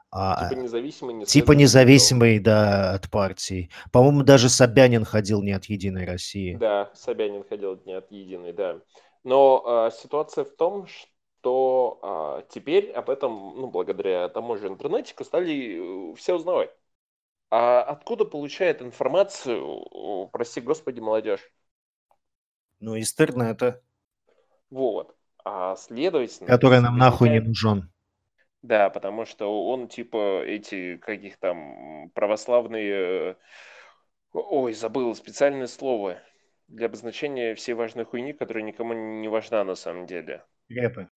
Speaker 1: а, типа независимый,
Speaker 2: не типа независимый, да, от партии. По-моему, даже Собянин ходил не от Единой России.
Speaker 1: Да, Собянин ходил не от Единой, да. Но э, ситуация в том, что э, теперь об этом, ну, благодаря тому же интернетику, стали э, все узнавать. А откуда получает информацию, прости господи, молодежь?
Speaker 2: Ну, из интернета.
Speaker 1: Вот. А следовательно...
Speaker 2: Который нам нахуй не нужен.
Speaker 1: Да, потому что он типа эти каких там православные... Ой, забыл специальное слово. для обозначения всей важной хуйни, которая никому не важна на самом деле.
Speaker 2: Скрепы.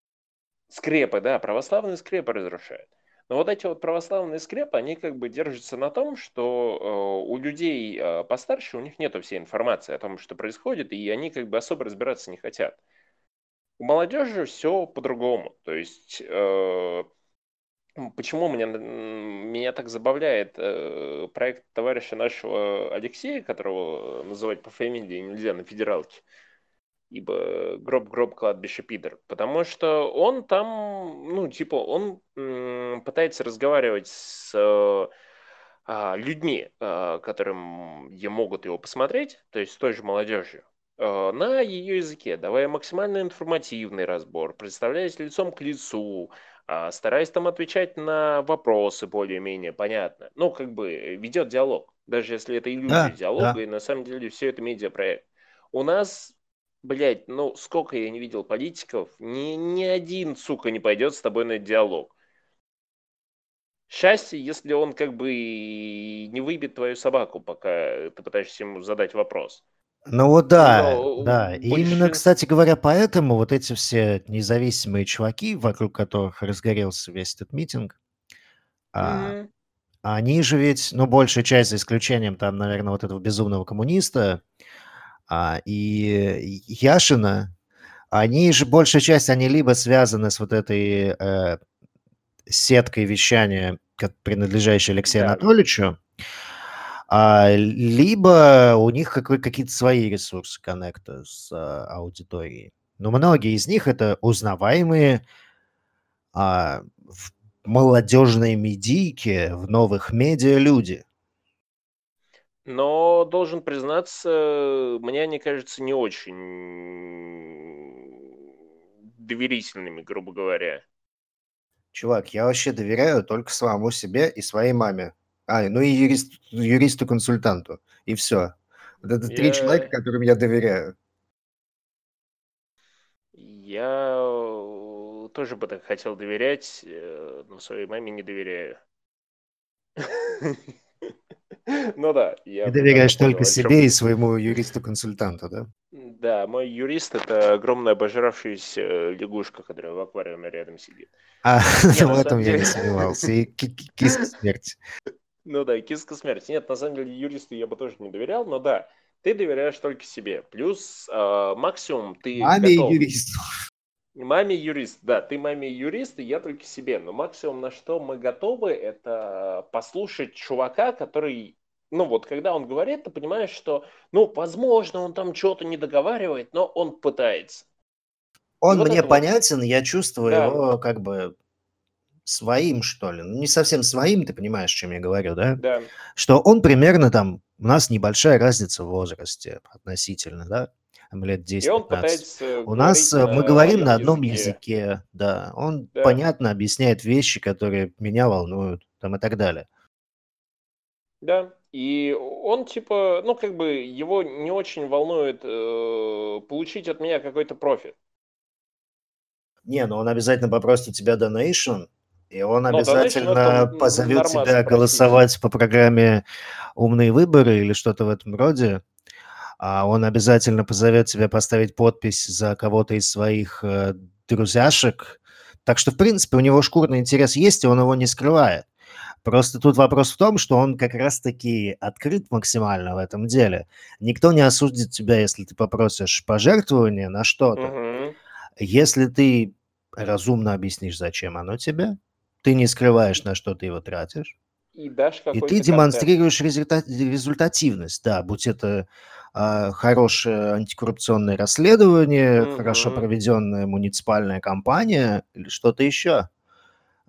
Speaker 1: Скрепы, да, православные скрепы разрушают. Но вот эти вот православные скрепы, они как бы держатся на том, что э, у людей э, постарше, у них нету всей информации о том, что происходит, и они как бы особо разбираться не хотят. У молодежи все по-другому. То есть, э, почему меня, меня так забавляет проект товарища нашего Алексея, которого называть по фамилии нельзя на федералке, ибо гроб-гроб кладбище пидор. Потому что он там, ну, типа, он м, пытается разговаривать с а, людьми, а, которым я могут его посмотреть, то есть с той же молодежью, а, на ее языке, давая максимально информативный разбор, представляясь лицом к лицу, а, стараясь там отвечать на вопросы более-менее понятно. Ну, как бы ведет диалог, даже если это иллюзия
Speaker 2: Да,
Speaker 1: диалога,
Speaker 2: да.
Speaker 1: и на самом деле все это медиапроект. У нас Блять, ну сколько я не видел политиков, ни, ни один, сука, не пойдет с тобой на диалог. Счастье, если он как бы не выбит твою собаку, пока ты пытаешься ему задать вопрос.
Speaker 2: Ну вот да,
Speaker 1: Но
Speaker 2: да. И именно, кстати говоря, поэтому вот эти все независимые чуваки, вокруг которых разгорелся весь этот митинг, а,
Speaker 1: Мгм.
Speaker 2: они же ведь, ну, большая часть, за исключением там, наверное, вот этого безумного коммуниста а, и Яшина, они же, большая часть, они либо связаны с вот этой э, сеткой вещания, как принадлежащей Алексею
Speaker 1: Да.
Speaker 2: Анатольевичу, а, либо у них какой- какие-то свои ресурсы коннекта с а, аудиторией. Но многие из них это узнаваемые а, в молодежной медийке, в новых медиа люди.
Speaker 1: Но должен признаться, мне они кажутся не очень доверительными, грубо говоря.
Speaker 2: Чувак, я вообще доверяю только самому себе и своей маме. А, ну и юрист, юристу-консультанту. И все. Вот это три человека,
Speaker 1: Я,
Speaker 2: которым я доверяю.
Speaker 1: я э, тоже бы так хотел доверять, э, но своей маме не доверяю. Ну да, я
Speaker 2: Ты доверяешь только себе и своему юристу-консультанту, да?
Speaker 1: Да, мой юрист это огромная обожравшаяся лягушка, которая в аквариуме рядом сидит.
Speaker 2: А, в этом я не сомневался. И ки- ки- киска смерти.
Speaker 1: Ну да, киска смерти. Нет, на самом деле юристу я бы тоже не доверял, но да, ты доверяешь только себе. Плюс э, максимум ты
Speaker 2: Маме
Speaker 1: готов.
Speaker 2: юристу.
Speaker 1: Маме юрист, да, ты маме юрист, и я только себе. Но максимум, на что мы готовы, это послушать чувака, который, ну вот, когда он говорит, ты понимаешь, что, ну, возможно, он там что-то не договаривает, но он пытается.
Speaker 2: Он
Speaker 1: вот
Speaker 2: мне
Speaker 1: это вот,
Speaker 2: понятен, я чувствую
Speaker 1: да,
Speaker 2: его как бы своим, что ли. Ну, не совсем своим, ты понимаешь, о чем я говорю, да?
Speaker 1: да,
Speaker 2: Что он примерно там... У нас небольшая разница в возрасте относительно, да? Лет
Speaker 1: и он
Speaker 2: 10-15.
Speaker 1: пытается
Speaker 2: У нас э, мы
Speaker 1: на
Speaker 2: говорим на одном
Speaker 1: языке,
Speaker 2: языке, да. Он
Speaker 1: да.
Speaker 2: понятно объясняет вещи, которые меня волнуют, там и так далее.
Speaker 1: Да, и он типа, ну как бы его не очень волнует э, получить от меня какой-то профит.
Speaker 2: Не, ну он обязательно попросит у тебя donation, и он
Speaker 1: Но donation
Speaker 2: обязательно
Speaker 1: это
Speaker 2: позовет тебя
Speaker 1: просить.
Speaker 2: голосовать по программе «Умные выборы» или что-то в этом роде. А он обязательно позовет тебя поставить подпись за кого-то из своих э, друзьяшек. Так что, в принципе, у него шкурный интерес есть, и он его не скрывает. Просто тут вопрос в том, что он как раз-таки открыт максимально в этом деле. Никто не осудит тебя, если ты попросишь пожертвования на что-то.
Speaker 1: Мгм.
Speaker 2: Если ты разумно объяснишь, зачем оно тебе, ты не скрываешь, на что ты его тратишь,
Speaker 1: И дашь
Speaker 2: и ты демонстрируешь результа- результативность, да, будь это а, хорошее антикоррупционное расследование, хорошо
Speaker 1: Мгм.
Speaker 2: проведенная муниципальная кампания или что-то еще.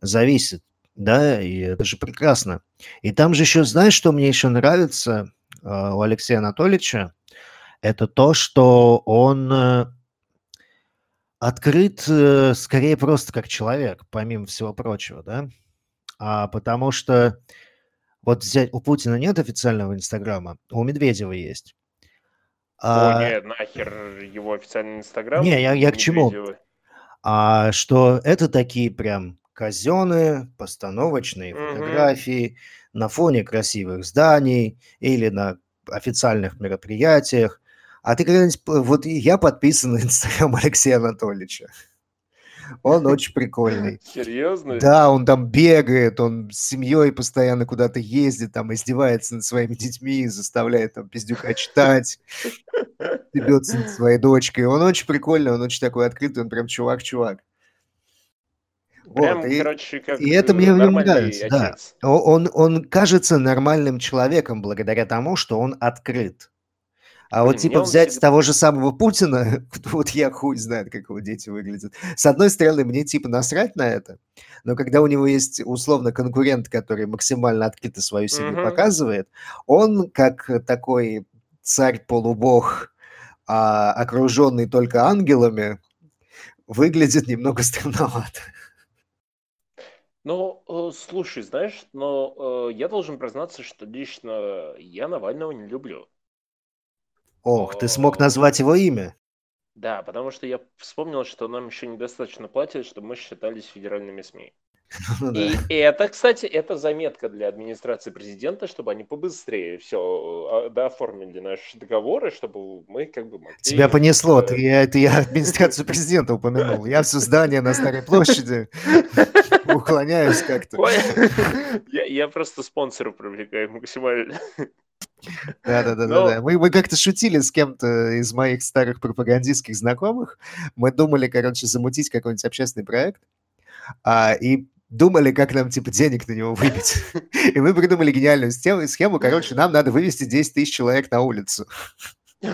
Speaker 2: Зависит, да, и это же прекрасно. И там же еще, знаешь, что мне еще нравится а, у Алексея Анатольевича? Это то, что он э, открыт э, скорее просто как человек, помимо всего прочего, да? А, потому что вот взять, у Путина нет официального Инстаграма, у Медведева есть.
Speaker 1: О,
Speaker 2: А,
Speaker 1: нет, нахер его официальный инстаграм
Speaker 2: не, я, я к чему? А что это такие прям казенные постановочные
Speaker 1: Мгм.
Speaker 2: фотографии на фоне красивых зданий или на официальных мероприятиях. А ты когда-нибудь... Вот я подписан на Инстаграм Алексея Анатольевича. Он очень прикольный.
Speaker 1: Серьезно?
Speaker 2: Да, он там бегает, он с семьей постоянно куда-то ездит, там издевается над своими детьми, заставляет там пиздюка читать, стебется над своей дочкой. Он очень прикольный, он очень такой открытый, он прям чувак-чувак.
Speaker 1: Прям,
Speaker 2: Вот, и,
Speaker 1: короче, как
Speaker 2: и это мне в нем
Speaker 1: нормальный
Speaker 2: нравится, да.
Speaker 1: отец.
Speaker 2: Он, он кажется нормальным человеком благодаря тому, что он открыт. А вот
Speaker 1: Блин,
Speaker 2: типа взять
Speaker 1: всегда...
Speaker 2: того же самого Путина, вот я хуй знает, как его дети выглядят. С одной стороны, мне типа насрать на это, но когда у него есть условно конкурент, который максимально открыто свою семью
Speaker 1: Мгм.
Speaker 2: показывает, он как такой царь-полубог, а, окруженный только ангелами, выглядит немного странновато.
Speaker 1: Ну, э, слушай, знаешь, но э, я должен признаться, что лично я Навального не люблю.
Speaker 2: Ох, ты смог назвать его имя?
Speaker 1: Да, потому что я вспомнил, что нам еще недостаточно платят, чтобы мы считались федеральными СМИ.
Speaker 2: Ну да.
Speaker 1: И это, кстати, это заметка для администрации президента, чтобы они побыстрее все дооформили наши договоры, чтобы мы как бы могли...
Speaker 2: Тебя понесло,
Speaker 1: э,
Speaker 2: ты, это я администрацию президента упомянул. Я все здание на Старой площади уклоняюсь как-то.
Speaker 1: Я, я просто спонсоров привлекаю максимально.
Speaker 2: Да-да-да-да.
Speaker 1: Но
Speaker 2: Мы, мы как-то шутили с кем-то из моих старых пропагандистских знакомых. Мы думали, короче, замутить какой-нибудь общественный проект. а, и думали, как нам, типа, денег на него выбить. И мы придумали гениальную схему. Короче, нам надо вывести 10 тысяч человек на улицу.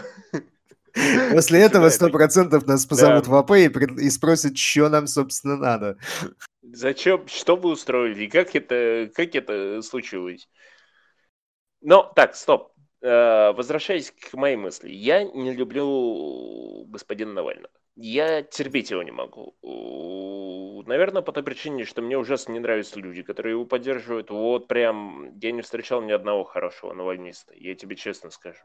Speaker 2: После этого
Speaker 1: Слушай, да, это...
Speaker 2: 100% нас позовут в АП и, спросят, что нам, собственно, надо.
Speaker 1: Зачем? Что вы устроили? И Как это, как это случилось? Но, так, стоп. Э, Возвращаясь к моей мысли. Я не люблю господина Навального. Я терпеть его не могу. Наверное, по той причине, что мне ужасно не нравятся люди, которые его поддерживают. Вот прям я не встречал ни одного хорошего навальниста, я тебе честно скажу.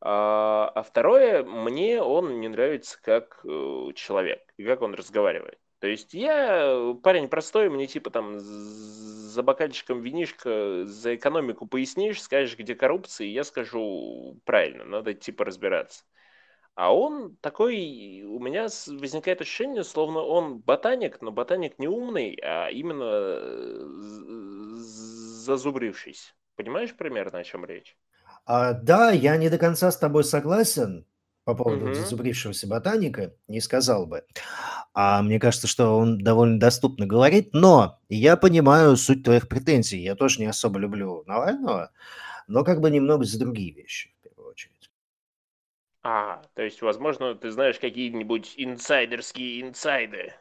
Speaker 1: А, а второе, мне он не нравится как э, человек, и как он разговаривает. То есть я парень простой, мне типа там за бокальчиком винишка за экономику пояснишь, скажешь, где коррупция, и я скажу правильно, надо типа разбираться. А он такой, у меня возникает ощущение, словно он ботаник, но ботаник не умный, а именно э, зазубрившийся. Понимаешь примерно, о чем речь?
Speaker 2: А, да, я не до конца с тобой согласен по поводу
Speaker 1: Угу.
Speaker 2: зазубрившегося ботаника, не сказал бы. А мне кажется, что он довольно доступно говорит, но я понимаю суть твоих претензий. Я тоже не особо люблю Навального, но как бы немного за другие вещи.
Speaker 1: А, то есть, возможно, ты знаешь какие-нибудь инсайдерские инсайды.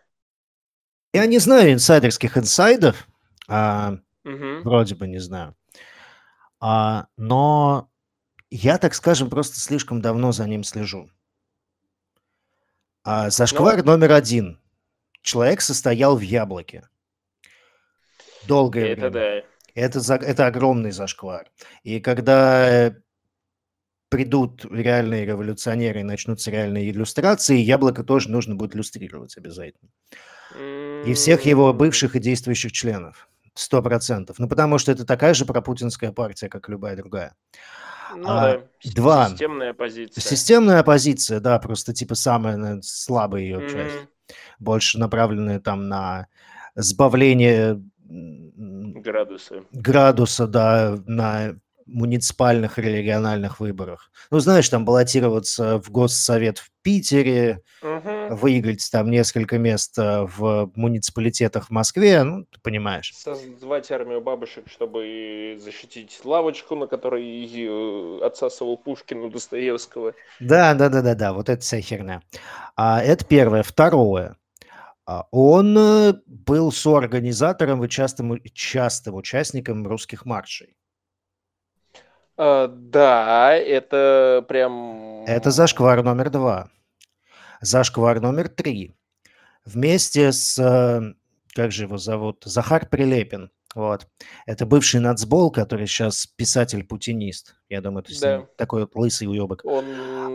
Speaker 2: Я не знаю инсайдерских инсайдов, а,
Speaker 1: Угу.
Speaker 2: вроде бы не знаю, а, но я, так скажем, просто слишком давно за ним слежу. А, зашквар
Speaker 1: Ну,
Speaker 2: номер один. Человек состоял в яблоке долгое
Speaker 1: это
Speaker 2: время.
Speaker 1: да.
Speaker 2: Это, за- это огромный зашквар. И когда придут реальные революционеры и начнутся реальные иллюстрации, яблоко тоже нужно будет иллюстрировать обязательно. И всех его бывших и действующих членов. Сто процентов. Ну, потому что это такая же пропутинская партия, как любая другая.
Speaker 1: Ну
Speaker 2: А,
Speaker 1: да,
Speaker 2: два.
Speaker 1: системная позиция.
Speaker 2: Системная оппозиция, да, просто типа самая наверно, слабая ее часть.
Speaker 1: Мгм.
Speaker 2: Больше направленная там на сбавление м,
Speaker 1: Градусы.
Speaker 2: градуса, да, на муниципальных или региональных выборах. Ну, знаешь, там баллотироваться в Госсовет в Питере,
Speaker 1: Мгм.
Speaker 2: выиграть там несколько мест э, в муниципалитетах в Москве, ну, ты понимаешь.
Speaker 1: Создавать армию бабушек, чтобы защитить лавочку, на которой э, отсасывал Пушкин у Достоевского.
Speaker 2: Да, да, да, да, да, вот это вся херня. А, это первое. Второе. А, Он э, был соорганизатором и частым, частым участником русских маршей.
Speaker 1: А, да, это прям...
Speaker 2: Это зашквар номер два. Зашквар номер три. Вместе с, э, как же его зовут, Захар Прилепин. Вот. Это бывший нацбол, который сейчас писатель-путинист. Я думаю, ним
Speaker 1: Да.
Speaker 2: такой вот лысый уебок.
Speaker 1: Он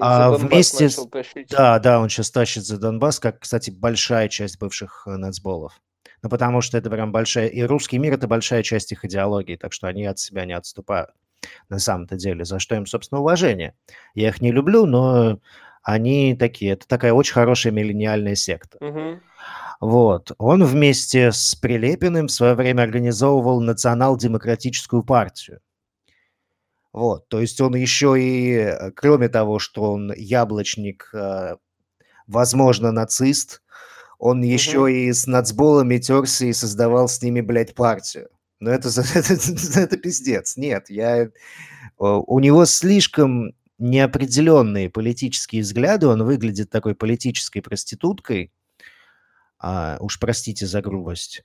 Speaker 2: А вместе с...
Speaker 1: тащить.
Speaker 2: Да, да, он сейчас тащит за Донбасс, как, кстати, большая часть бывших э, нацболов. Ну, потому что это прям большая... И русский мир — это большая часть их идеологии, так что они от себя не отступают. На самом-то деле, за что им, собственно, уважение. Я их не люблю, но они такие, это такая очень хорошая миллениальная секта.
Speaker 1: Мгм.
Speaker 2: Вот. Он вместе с Прилепиным в свое время организовывал национал-демократическую партию. Вот. То есть он еще и, э, кроме того, что он яблочник, э, возможно, нацист, он еще
Speaker 1: Мгм.
Speaker 2: и с нацболами терся и создавал с ними, блядь, партию. Но это, это, это пиздец. Нет, я... У него слишком неопределенные политические взгляды, он выглядит такой политической проституткой, а, уж простите за грубость.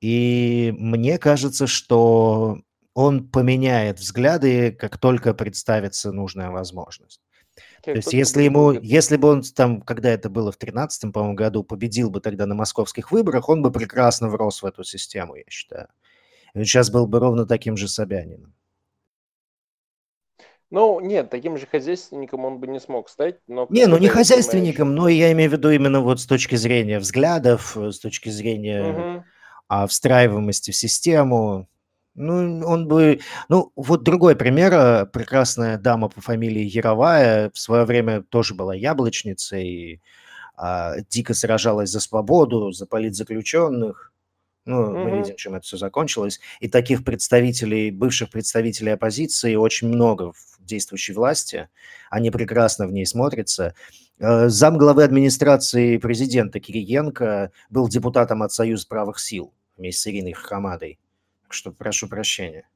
Speaker 2: И мне кажется, что он поменяет взгляды, как только представится нужная возможность. То есть если ему, если бы он там, когда это было в 13 по-моему, году, победил бы тогда на московских выборах, он бы прекрасно врос в эту систему, я считаю. И он сейчас был бы ровно таким же Собянином.
Speaker 1: Ну, нет, таким же хозяйственником он бы не смог стать, но
Speaker 2: Не, ну не
Speaker 1: ты понимаешь...
Speaker 2: хозяйственником, но я имею в виду именно вот с точки зрения взглядов, э, с точки зрения а, встраиваемости в систему. Ну, он бы... Ну, вот другой пример. э, Прекрасная дама по фамилии Яровая в свое время тоже была яблочницей а, дико сражалась за свободу, за политзаключенных. Ну, мы
Speaker 1: Мгм.
Speaker 2: видим, чем это все закончилось. И таких представителей, бывших представителей оппозиции очень много в действующей власти. Они прекрасно в ней смотрятся. Э, Замглавы администрации президента Кириенко был депутатом от Союза правых сил вместе с Ириной Хахамадой. Так что прошу прощения.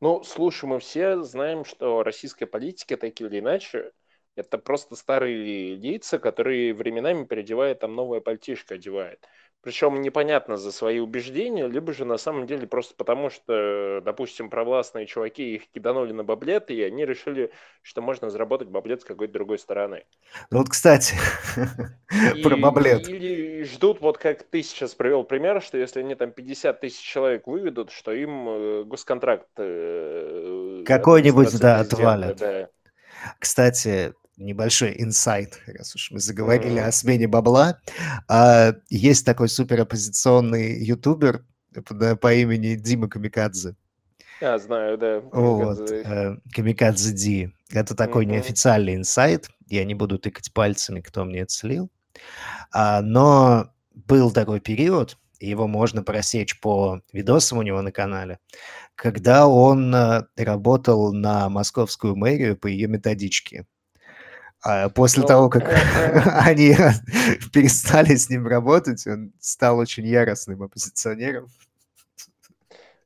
Speaker 1: Ну, слушай, мы все знаем, что российская политика, так или иначе, это просто старые лица, которые временами переодевает, там новая пальтишко одевает. Причем непонятно за свои убеждения, либо же на самом деле просто потому, что, допустим, провластные чуваки их киданули на баблет, и они решили, что можно заработать баблет с какой-то другой стороны.
Speaker 2: Ну вот, кстати, про
Speaker 1: И-
Speaker 2: баблет.
Speaker 1: Или ждут, вот как ты сейчас привел пример, что если они там 50 тысяч человек выведут, что им э, госконтракт э,
Speaker 2: Какой-нибудь, да, отвалят.
Speaker 1: да.
Speaker 2: Кстати, небольшой инсайт, раз уж мы заговорили о смене бабла. А, Есть такой супероппозиционный ютубер по по имени Дима Камикадзе.
Speaker 1: А, знаю, да.
Speaker 2: Вот,
Speaker 1: Камикадзе.
Speaker 2: э, Камикадзе Ди. Это такой
Speaker 1: Мгм.
Speaker 2: неофициальный инсайт. Я не буду тыкать пальцами, кто мне это слил. А, Но был такой период, его можно просечь по видосам у него на канале, когда он э, работал на московскую мэрию по ее методичке. А после
Speaker 1: Ну,
Speaker 2: того, как они перестали с ним работать, он стал очень яростным оппозиционером.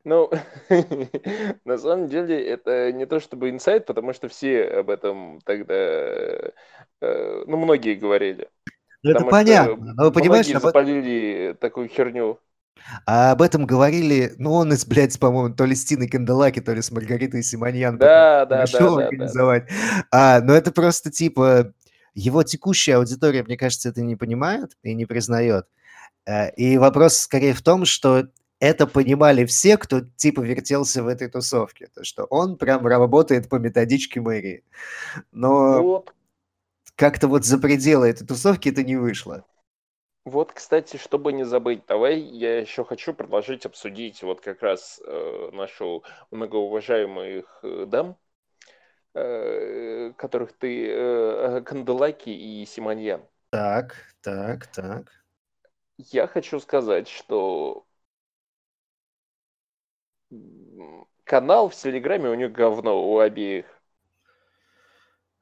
Speaker 1: Ну, на самом деле, это не то чтобы инсайт, потому что все об этом тогда, э, ну, многие говорили.
Speaker 2: Ну, это
Speaker 1: что
Speaker 2: понятно. Но, понимаешь,
Speaker 1: многие
Speaker 2: об,
Speaker 1: запалили такую херню.
Speaker 2: А об этом говорили, ну, он из, блядь, по-моему, то ли с Тиной Канделаки, то ли с Маргаритой Симоньян
Speaker 1: Да, да, да, да, да.
Speaker 2: организовать. А, но это просто, типа, его текущая аудитория, мне кажется, это не понимает и не признает. Э, И вопрос скорее в том, что это понимали все, кто типа вертелся в этой тусовке. То, что он прям работает по методичке мэрии. Но
Speaker 1: Вот,
Speaker 2: как-то вот за пределы этой тусовки это не вышло.
Speaker 1: Вот, кстати, чтобы не забыть, давай я еще хочу предложить обсудить вот как раз э, нашу многоуважаемых э, дам, э, которых ты, э, Канделаки и Симоньян.
Speaker 2: Так, так, так.
Speaker 1: Я хочу сказать, что канал в Телеграме у них говно у обеих.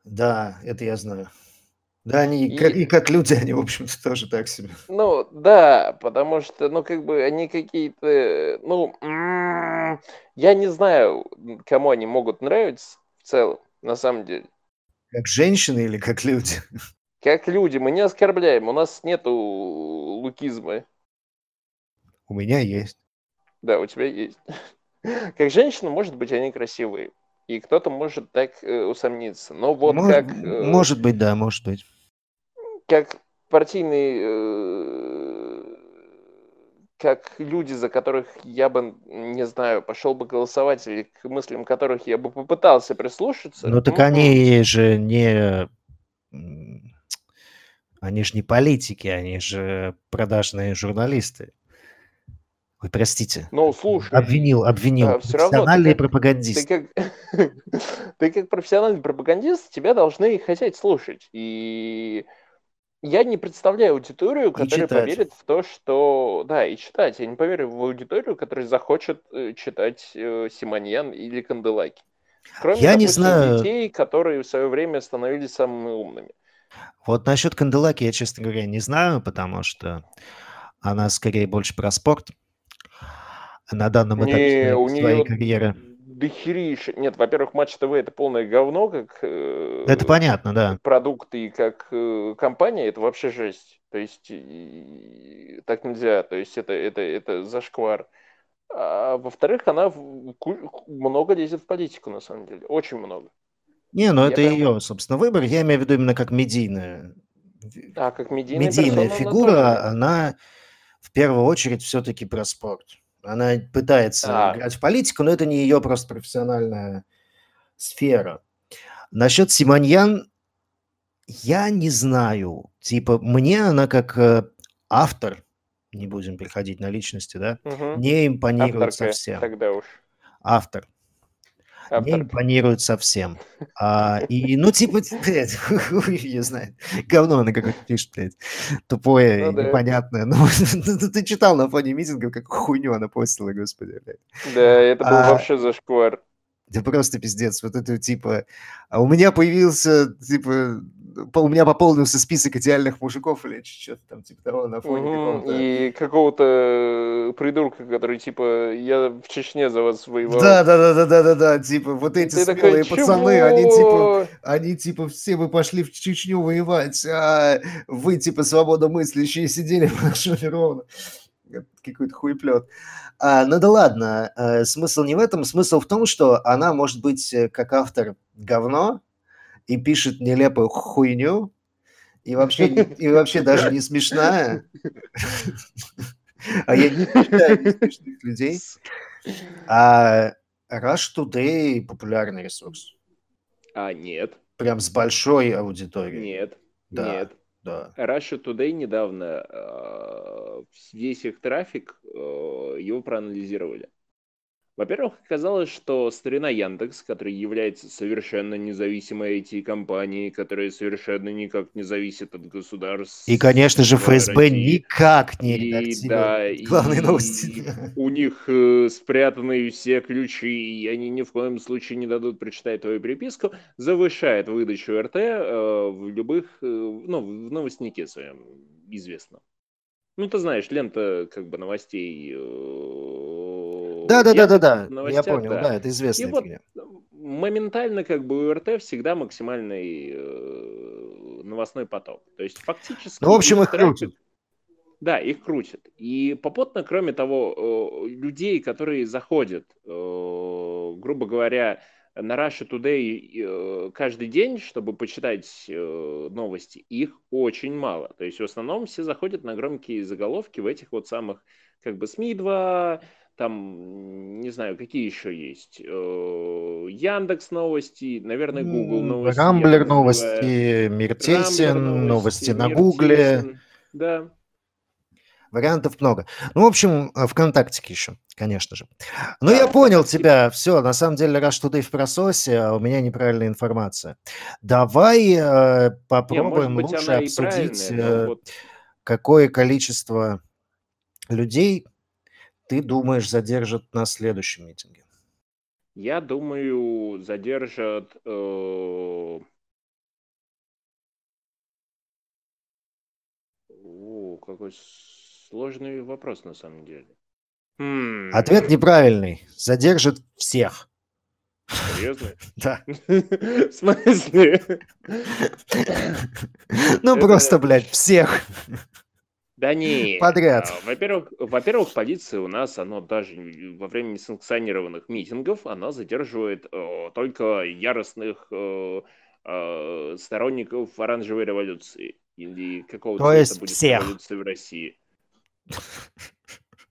Speaker 2: Да, это я знаю. Да, они и, как,
Speaker 1: И-
Speaker 2: как люди, они, в общем-то, тоже так себе.
Speaker 1: Ну, да, потому что, ну, как бы они какие-то, ну, м, я не знаю, кому они могут нравиться в целом, на самом деле.
Speaker 2: Как женщины или как люди?
Speaker 1: Как люди, мы не оскорбляем, у нас нету лукизма.
Speaker 2: У меня есть.
Speaker 1: Да, у тебя есть. Как женщина, может быть, они красивые. И кто-то может так э, усомниться. Но вот
Speaker 2: Мож-
Speaker 1: как, э,
Speaker 2: Может быть, да, может быть.
Speaker 1: Как партийные, э, как люди, за которых я бы, не знаю, пошел бы голосовать, или к мыслям которых я бы попытался прислушаться.
Speaker 2: Ну так
Speaker 1: м-м.
Speaker 2: они же не... Они же не политики, они же продажные журналисты. Ой, простите.
Speaker 1: Ну, слушай.
Speaker 2: Обвинил, обвинил.
Speaker 1: А, все равно.
Speaker 2: Профессиональный
Speaker 1: Ты как,
Speaker 2: пропагандист.
Speaker 1: ты, как, ты как профессиональный пропагандист, тебя должны хотеть слушать. И я не представляю аудиторию, которая поверит в то, что... Да, и читать. Я не поверю в аудиторию, которая захочет э, читать э, Симоньян или Канделаки. Кроме,
Speaker 2: Я не
Speaker 1: допустим,
Speaker 2: знаю.
Speaker 1: детей, которые в свое время становились самыми умными.
Speaker 2: Вот насчет Канделаки я, честно говоря, не знаю, потому что она скорее больше про спорт на данном этапе
Speaker 1: Не,
Speaker 2: своей,
Speaker 1: у нее
Speaker 2: карьеры.
Speaker 1: Дохерища. Нет, во-первых, Матч ТВ это полное говно, как э,
Speaker 2: Это понятно, да.
Speaker 1: продукт и как э, компания, это вообще жесть. То есть и- так нельзя. То есть это, это, это зашквар. А во-вторых, она в- много лезет в политику, на самом деле. Очень много.
Speaker 2: Не, ну это
Speaker 1: прям-
Speaker 2: ее, собственно, выбор. Я имею в виду именно как медийная,
Speaker 1: А как медийная,
Speaker 2: медийная
Speaker 1: персона, она
Speaker 2: фигура,
Speaker 1: тоже-
Speaker 2: она в первую очередь все-таки про спорт. Она пытается
Speaker 1: А.
Speaker 2: играть в политику, но это не ее просто профессиональная сфера. Насчет Симоньян я не знаю. Типа, мне она как э, автор, не будем переходить на личности, да,
Speaker 1: Мгм.
Speaker 2: не импонирует
Speaker 1: Авторка,
Speaker 2: совсем.
Speaker 1: тогда уж.
Speaker 2: Автор. Не импонирует совсем. А, и, ну, типа, блядь, ее знает. Говно она какое-то пишет, блядь. Тупое,
Speaker 1: Ну да.
Speaker 2: непонятное. Ну, ты- ты читал на фоне митингов, как хуйню она постила, господи, блядь.
Speaker 1: Да, это был
Speaker 2: А,
Speaker 1: вообще зашквар.
Speaker 2: Да просто пиздец. Вот это типа... А у меня появился, типа... У меня пополнился список идеальных мужиков или что-то там типа того на фоне
Speaker 1: Мгм,
Speaker 2: какого-то...
Speaker 1: И какого-то э, придурка, который типа я в Чечне за вас воевал.
Speaker 2: Да, да, да, да, да, да, да, типа вот эти
Speaker 1: ты такой,
Speaker 2: смелые пацаны, они типа
Speaker 1: «Чего?»
Speaker 2: Они типа все бы пошли в Чечню воевать, а вы типа свободомыслящие сидели ровно. Какой-то хуеплет. А, ну да ладно, э, смысл не в этом. Смысл в том, что она может быть э, как автор говно и пишет нелепую хуйню, и вообще, и вообще даже не смешная. А я не читаю несмешных людей. А Rush Today популярный ресурс.
Speaker 1: А, нет,
Speaker 2: Прям с большой аудиторией.
Speaker 1: нет,
Speaker 2: Да.
Speaker 1: нет.
Speaker 2: Да.
Speaker 1: Russia Today недавно э, весь их трафик, э, его проанализировали. Во-первых, оказалось, что старина Яндекс, который является совершенно независимой IT-компанией, которая совершенно никак не зависит от государств.
Speaker 2: И, конечно же, ФСБ
Speaker 1: России.
Speaker 2: никак не
Speaker 1: И,
Speaker 2: редактирует
Speaker 1: да,
Speaker 2: главные
Speaker 1: и
Speaker 2: новости.
Speaker 1: У них э, спрятаны все ключи, и они ни в коем случае не дадут прочитать твою переписку, завышает выдачу РТ э, в любых, э, ну, в новостнике своем известном. Ну, ты знаешь, лента как бы новостей. э,
Speaker 2: Да, да, да, да, да. Я понял, да, это
Speaker 1: И
Speaker 2: известная
Speaker 1: вот
Speaker 2: фигня.
Speaker 1: моментально как бы у РТ всегда максимальный э, новостной поток. То есть фактически...
Speaker 2: Ну, в общем, их
Speaker 1: трафик-
Speaker 2: крутят.
Speaker 1: Да, их крутят. И попутно, кроме того, э, людей, которые заходят, э, грубо говоря, на Russia Today э, каждый день, чтобы почитать э, новости, их очень мало. То есть в основном все заходят на громкие заголовки в этих вот самых как бы СМИ 2, там, не знаю, какие еще есть. Э, Яндекс новости, наверное, Google новости.
Speaker 2: Рамблер новости, Миртесен, новости на Гугле.
Speaker 1: Да.
Speaker 2: Вариантов много. Ну, в общем, э, ВКонтактике еще, конечно же. Ну,
Speaker 1: Да,
Speaker 2: я понял тебя. Все, на самом деле, раз Today в прососе, а у меня неправильная информация. Давай э,
Speaker 1: Не,
Speaker 2: попробуем
Speaker 1: быть,
Speaker 2: лучше обсудить, э,
Speaker 1: вот
Speaker 2: какое количество людей ты думаешь задержат на следующем митинге.
Speaker 1: я думаю, задержат... э, О, какой сложный вопрос на самом деле. Хм,
Speaker 2: Ответ неправильный. Задержат всех.
Speaker 1: Серьезно?
Speaker 2: Да.
Speaker 1: В смысле?
Speaker 2: Ну, просто, блядь, всех.
Speaker 1: Да не.
Speaker 2: Подряд.
Speaker 1: А, Во-первых, во-первых, полиция у нас, оно даже во время несанкционированных митингов, она задерживает э, только яростных э, э, сторонников оранжевой революции или какого-то
Speaker 2: То есть
Speaker 1: будет
Speaker 2: всех.
Speaker 1: революция в России.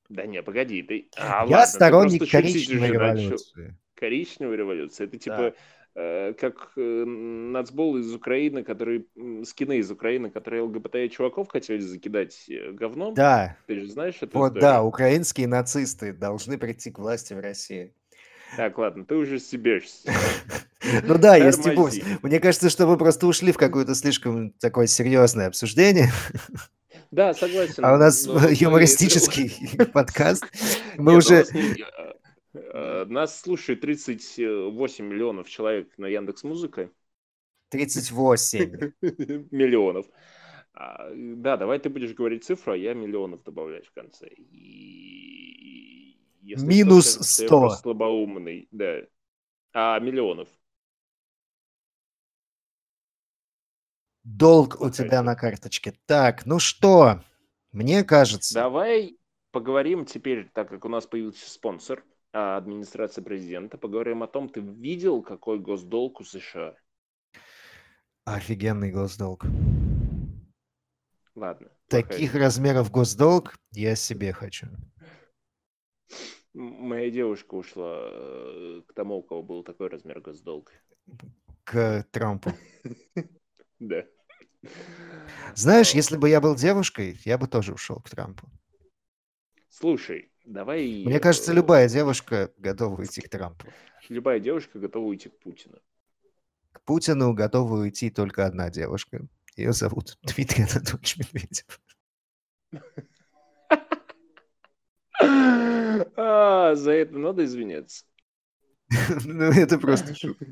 Speaker 1: Да не, погоди, ты... А,
Speaker 2: Я
Speaker 1: ладно,
Speaker 2: сторонник коричневой революции.
Speaker 1: Коричневая революция. Это типа э, как э, нацбол из Украины, который скины из Украины, которые ЛГБТ-чуваков хотели закидать э, говном?
Speaker 2: Да.
Speaker 1: Ты же знаешь эту
Speaker 2: Вот
Speaker 1: историю?
Speaker 2: да, украинские нацисты должны прийти к власти в России.
Speaker 1: Так, ладно, ты уже стебешься.
Speaker 2: Ну да, я стебусь. Мне кажется, что вы просто ушли в какое-то слишком такое серьезное обсуждение,
Speaker 1: Да, согласен.
Speaker 2: а у нас юмористический подкаст. Мы уже...
Speaker 1: э, э, Нас слушает 38 миллионов человек на Яндекс Музыка.
Speaker 2: 38.
Speaker 1: Миллионов. А, Да, давай ты будешь говорить цифру, а я миллионов добавлять в конце. И если кто
Speaker 2: Минус
Speaker 1: что я
Speaker 2: 100.
Speaker 1: просто слабоумный, да. А, миллионов.
Speaker 2: Долг у тебя на карточке. Так, ну что, мне кажется...
Speaker 1: Давай поговорим теперь, так как у нас появился спонсор, а, администрация президента, поговорим о том, ты видел, какой госдолг у США?
Speaker 2: Офигенный госдолг.
Speaker 1: Ладно. плохая
Speaker 2: Таких размеров госдолг я себе хочу.
Speaker 1: Моя девушка ушла э, к тому, у кого был такой размер госдолга.
Speaker 2: К Трампу.
Speaker 1: Да.
Speaker 2: Знаешь, если бы я был девушкой, я бы тоже ушел к Трампу.
Speaker 1: Слушай, давай...
Speaker 2: Мне кажется,
Speaker 1: э,
Speaker 2: любая девушка готова уйти к Трампу.
Speaker 1: Любая девушка готова уйти к Путину.
Speaker 2: К Путину готова уйти только одна девушка. Ее зовут Дмитрий Анатольевич Медведев.
Speaker 1: А, за это надо извиняться.
Speaker 2: Ну, это просто шутка.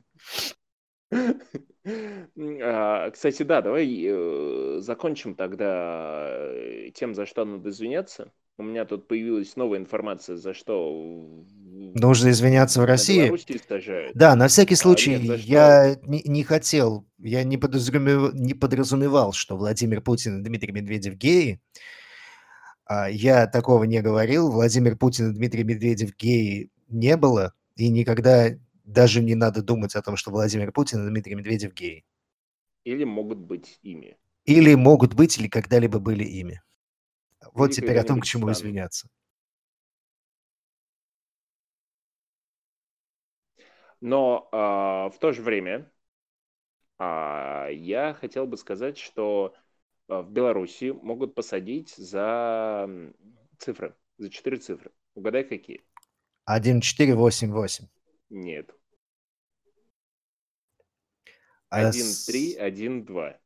Speaker 1: А, Кстати, да, давай э, закончим тогда э, тем, за что надо извиняться. У меня тут появилась новая информация, за что
Speaker 2: Нужно извиняться в России. Да, на всякий
Speaker 1: А,
Speaker 2: случай,
Speaker 1: нет, за что?
Speaker 2: я не, не хотел, я не, подразумев- не подразумевал, что Владимир Путин и Дмитрий Медведев геи. А, Я такого не говорил. Владимир Путин и Дмитрий Медведев геи не было. И никогда даже не надо думать о том, что Владимир Путин и Дмитрий Медведев геи.
Speaker 1: Или могут быть ими.
Speaker 2: Или могут быть, или когда-либо были ими. Вот теперь о том, к чему извиняться.
Speaker 1: Но а, в то же время а, я хотел бы сказать, что а, в Беларуси могут посадить за цифры, за четыре цифры. Угадай, какие?
Speaker 2: 1488.
Speaker 1: Нет.
Speaker 2: А,
Speaker 1: Один,
Speaker 2: с-
Speaker 1: три, один, два.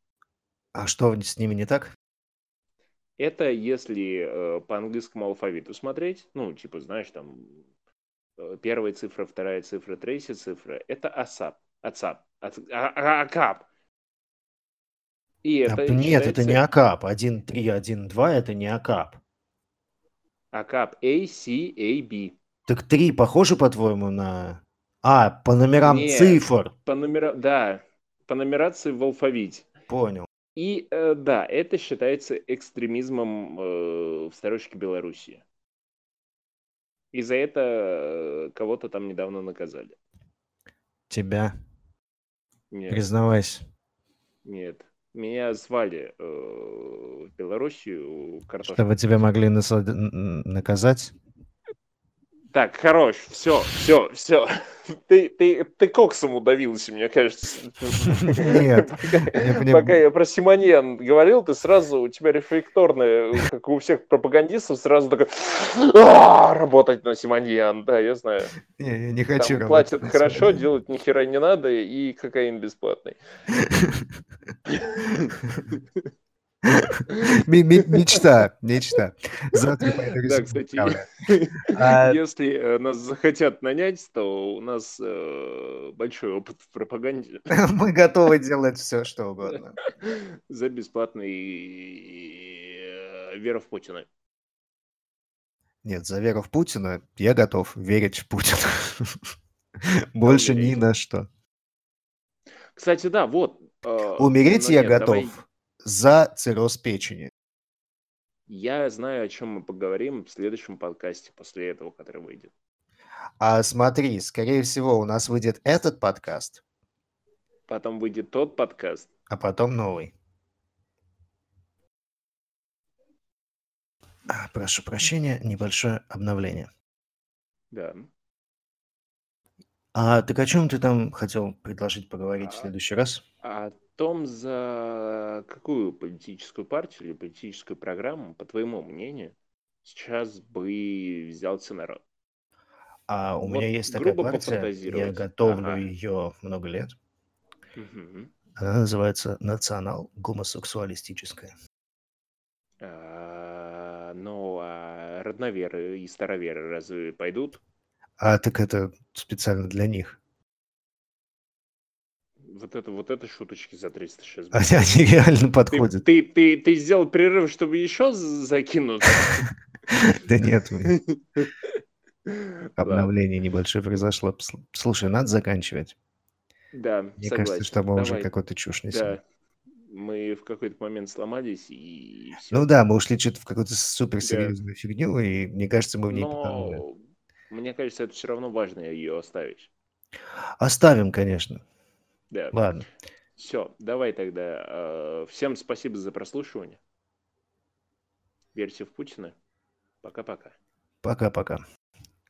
Speaker 2: а что с ними не так?
Speaker 1: Это если э, по английскому алфавиту смотреть, ну, типа, знаешь, там э, первая цифра, вторая цифра, третья цифра, это ACAB, ACAB, Ац- А- А- ACAB. И
Speaker 2: А,
Speaker 1: это
Speaker 2: Нет, это не ACAB. 1312 это не ACAB.
Speaker 1: ACAB, ACAB.
Speaker 2: Так три похоже, по-твоему, на... А, по номерам
Speaker 1: Нет.
Speaker 2: цифр.
Speaker 1: По номера... Да, по нумерации в алфавите.
Speaker 2: Понял.
Speaker 1: И э, да, это считается экстремизмом э, в строчке Белоруссии. И за это э, кого-то там недавно наказали.
Speaker 2: Тебя.
Speaker 1: Нет,
Speaker 2: Признавайся.
Speaker 1: нет. Меня звали э, в Белоруссию картошку.
Speaker 2: Чтобы тебя могли насад- наказать.
Speaker 1: Так, хорош, все, все, все. Ты, ты, ты коксом удавился, мне кажется.
Speaker 2: Нет,
Speaker 1: Пока, я про Симоньян говорил, ты сразу, у тебя рефлекторное, как у всех пропагандистов, сразу такой «А, работать на Симоньян. Да, я знаю.
Speaker 2: Не, я не хочу
Speaker 1: платят хорошо, делать ни хера не надо, и кокаин бесплатный.
Speaker 2: Мечта, мечта. Завтра пойду
Speaker 1: Да, кстати.
Speaker 2: А,
Speaker 1: если э, нас захотят нанять, то у нас э, большой опыт в пропаганде
Speaker 2: Мы готовы делать все, что угодно.
Speaker 1: за бесплатный э, вера в Путина.
Speaker 2: Нет, за веру в Путина я готов верить в Путина. Больше ни на что.
Speaker 1: Кстати, да, вот.
Speaker 2: Умереть я
Speaker 1: нет,
Speaker 2: готов за цирроз печени.
Speaker 1: Я знаю, о чем мы поговорим в следующем подкасте после этого, который выйдет.
Speaker 2: А смотри, скорее всего, у нас выйдет этот подкаст,
Speaker 1: Потом выйдет тот подкаст.
Speaker 2: а потом новый. Прошу прощения, небольшое обновление.
Speaker 1: Да.
Speaker 2: А так о чем ты там хотел предложить поговорить в
Speaker 1: А,
Speaker 2: следующий раз?
Speaker 1: о том, за какую политическую партию или политическую программу, по твоему мнению, сейчас бы взялся народ.
Speaker 2: А у меня
Speaker 1: Вот
Speaker 2: есть такая партия, я готовлю
Speaker 1: Ага.
Speaker 2: ее много лет.
Speaker 1: Мгм.
Speaker 2: Она называется «Национал-гомосексуалистическая».
Speaker 1: А, Ну, а родноверы и староверы разве пойдут?
Speaker 2: А так это специально для них.
Speaker 1: Вот это, вот это шуточки за 300 сейчас
Speaker 2: Они, реально
Speaker 1: Ты,
Speaker 2: подходят.
Speaker 1: ты, ты, ты сделал перерыв, чтобы еще закинуть?
Speaker 2: Да нет, обновление небольшое произошло. Сл- Слушай, надо заканчивать.
Speaker 1: да,
Speaker 2: Мне кажется, что мы уже какую-то чушь несем.
Speaker 1: Мы в какой-то момент сломались, и
Speaker 2: Ну да, мы ушли что-то в какую-то суперсерьезную фигню, и мне кажется, мы в ней потонули.
Speaker 1: Мне кажется, это все равно важно ее оставить.
Speaker 2: Оставим, конечно.
Speaker 1: Да.
Speaker 2: Ладно.
Speaker 1: Все, давай тогда. э, Всем спасибо за прослушивание. Верьте в Путина. Пока-пока.
Speaker 2: Пока-пока.